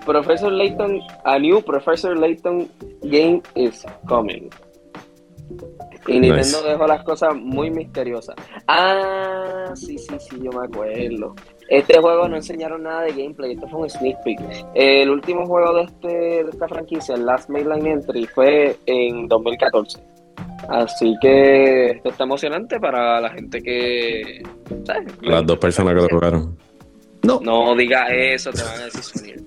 Professor Layton, a new Professor Layton game is coming. Y Nintendo Nice. dejó las cosas muy misteriosas. Ah, sí, sí, sí, yo me acuerdo. Este juego no enseñaron nada de gameplay, esto fue un sneak peek. El último juego de, este, de esta franquicia, el Last Mainline Entry, fue en 2014. Así que esto está emocionante para la gente que... ¿sabes? Las dos personas que lo jugaron. No. No digas eso, te van a decir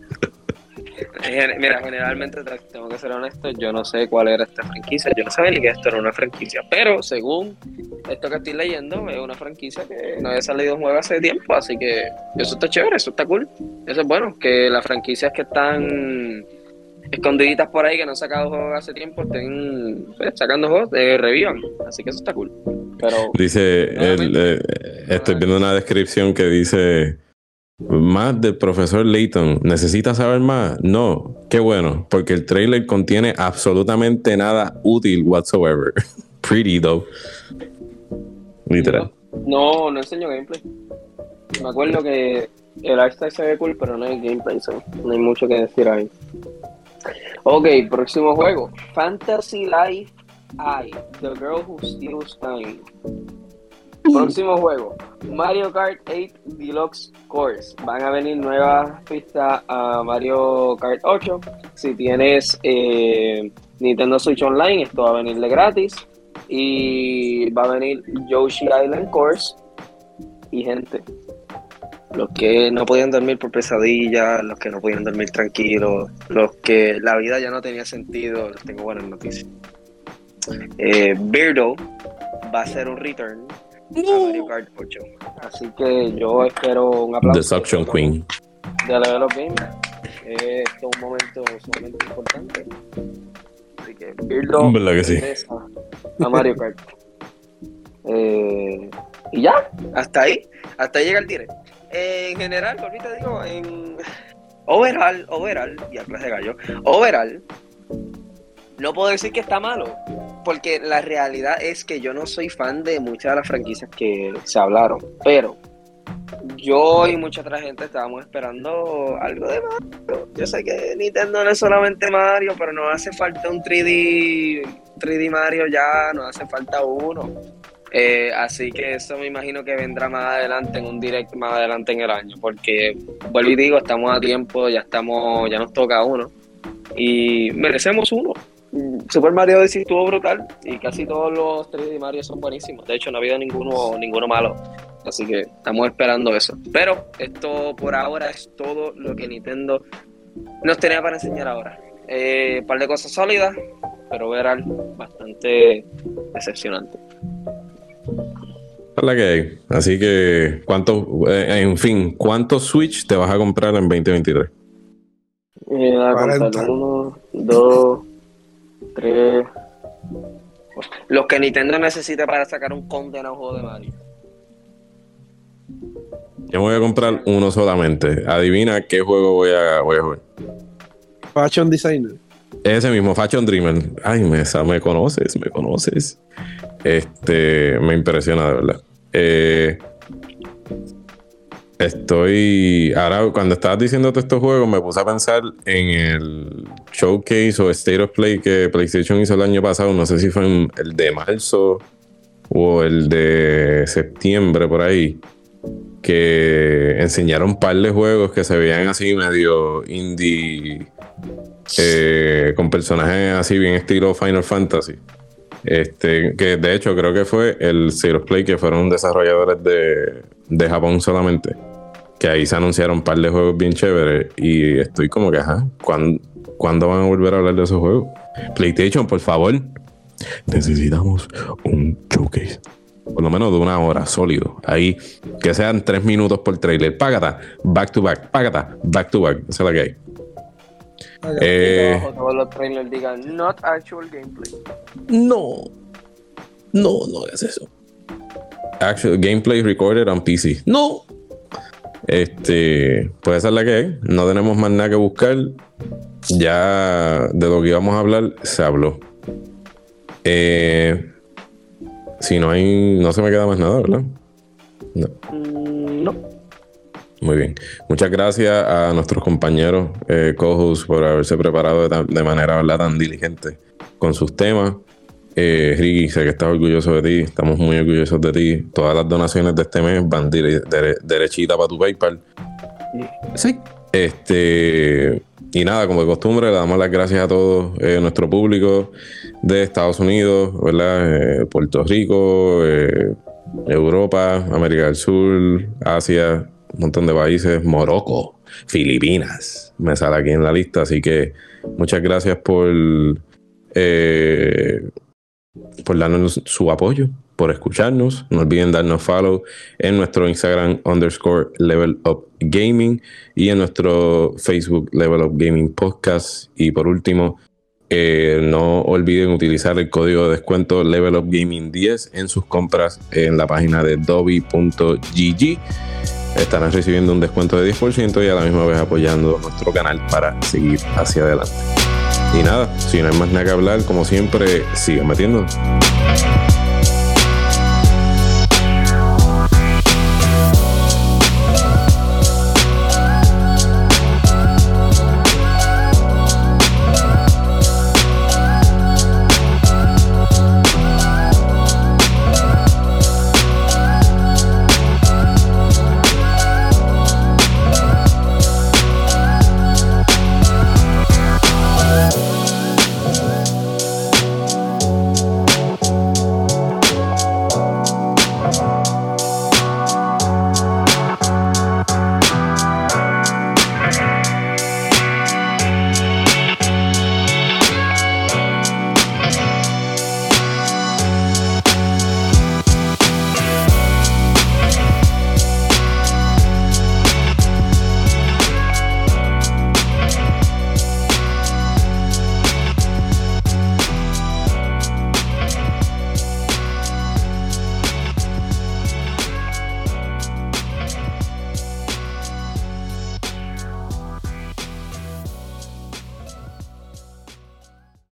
Mira, generalmente te- tengo que ser honesto, yo no sé cuál era esta franquicia, yo no sabía ni que esto era una franquicia, pero según esto que estoy leyendo, es una franquicia que no había salido un juego hace tiempo, así que eso está chévere, eso está cool, eso es bueno, que las franquicias que están escondiditas por ahí, que no han sacado juegos hace tiempo, estén pues, sacando juegos, eh, revivan, así que eso está cool, pero Dice, el, eh, estoy viendo una descripción que dice, más del profesor Layton, ¿necesitas saber más? No, qué bueno, porque el trailer contiene absolutamente nada útil whatsoever. Pretty though. Literal. No, no enseño gameplay. Me acuerdo que el art style se ve cool, pero no hay gameplay, so no hay mucho que decir ahí. Ok, próximo juego. Fantasy Life I, The Girl Who Steals Time. Próximo juego. Mario Kart 8 Deluxe Course. Van a venir nuevas pistas a Mario Kart 8. Si tienes eh, Nintendo Switch Online, esto va a venirle gratis. Y va a venir Yoshi Island Course. Y gente, los que no podían dormir por pesadillas, los que no podían dormir tranquilos, los que la vida ya no tenía sentido, les tengo buenas noticias. Eh, va a hacer un return a Mario Kart 8. Así que yo espero un aplauso. The Suction Queen. De Level of Game. Eh, Esto es un momento sumamente importante. Así que ¿Verdad que sí? a Mario Kart. Eh, y ya, hasta ahí. Hasta ahí llega el tire. En general, ahorita digo, en overall, overall, y a clase de gallo, overall, no puedo decir que está malo, porque la realidad es que yo no soy fan de muchas de las franquicias que se hablaron, pero yo y mucha otra gente estábamos esperando algo de Mario. Yo sé que Nintendo no es solamente Mario, pero nos hace falta un 3D, 3D Mario ya, nos hace falta uno. Eh, así que eso me imagino que vendrá más adelante en un direct más adelante en el año, porque vuelvo y digo, estamos a tiempo, ya estamos, ya nos toca uno y merecemos uno. Super Mario Odyssey estuvo brutal y casi todos los 3D Mario son buenísimos. De hecho, no ha habido ninguno, ninguno malo. Así que estamos esperando eso. Pero esto por ahora es todo lo que Nintendo nos tenía para enseñar ahora. Eh, un par de cosas sólidas, pero verán bastante decepcionante. La que hay. Así que, ¿cuánto, eh, en fin, ¿cuántos Switch te vas a comprar en 2023? Eh, uno, dos, Los que Nintendo necesite para sacar un condenado juego de Mario. Yo voy a comprar uno solamente. Adivina qué juego voy a, voy a jugar. Fashion Designer. Ese mismo, Fashion Dreamer. Ay, me, me conoces, me conoces. Este, me impresiona de verdad. Eh, estoy. Ahora, cuando estabas diciendo todos estos juegos, me puse a pensar en el showcase o State of Play que PlayStation hizo el año pasado. No sé si fue el de marzo o el de septiembre, por ahí. Que enseñaron un par de juegos que se veían así medio indie. Eh, con personajes así bien estilo Final Fantasy. Este, que de hecho creo que fue el Zero Play, que fueron desarrolladores de, de Japón solamente. Que ahí se anunciaron un par de juegos bien chéveres. Y estoy como que, ajá, ¿cuándo, van a volver a hablar de esos juegos? PlayStation, por favor. Necesitamos un showcase. Por lo menos de una hora, sólido. Ahí, que sean tres minutos por trailer. Págata, back to back, págata, back to back. Esa es la que hay. Eh, todos los trailers digan not actual gameplay. No, no, no es eso. Actual gameplay recorded on PC. No. Este, pues esa es la que hay. No tenemos más nada que buscar. Ya de lo que íbamos a hablar se habló. Eh, si no hay, no se me queda más nada, ¿verdad? No. Mm, no. Muy bien. Muchas gracias a nuestros compañeros eh, por haberse preparado de, manera tan diligente con sus temas. Eh, Ricky, sé que estás orgulloso de ti, estamos muy orgullosos de ti. Todas las donaciones de este mes van derechita para tu PayPal. Sí. Este, y nada, como de costumbre, le damos las gracias a todos eh, nuestro público de Estados Unidos, ¿verdad? Eh, Puerto Rico, eh, Europa, América del Sur, Asia, un montón de países, Morocco, Filipinas, me sale aquí en la lista, así que muchas gracias por, eh, por darnos su apoyo, por escucharnos. No olviden darnos follow en nuestro Instagram underscore Level Up Gaming y en nuestro Facebook Level Up Gaming Podcast. Y por último, eh, no olviden utilizar el código de descuento Level Up Gaming 10 en sus compras en la página de dobby.gg estarán recibiendo un descuento de 10% y a la misma vez apoyando nuestro canal para seguir hacia adelante. Y nada, si no hay más nada que hablar, como siempre, sigan metiendo.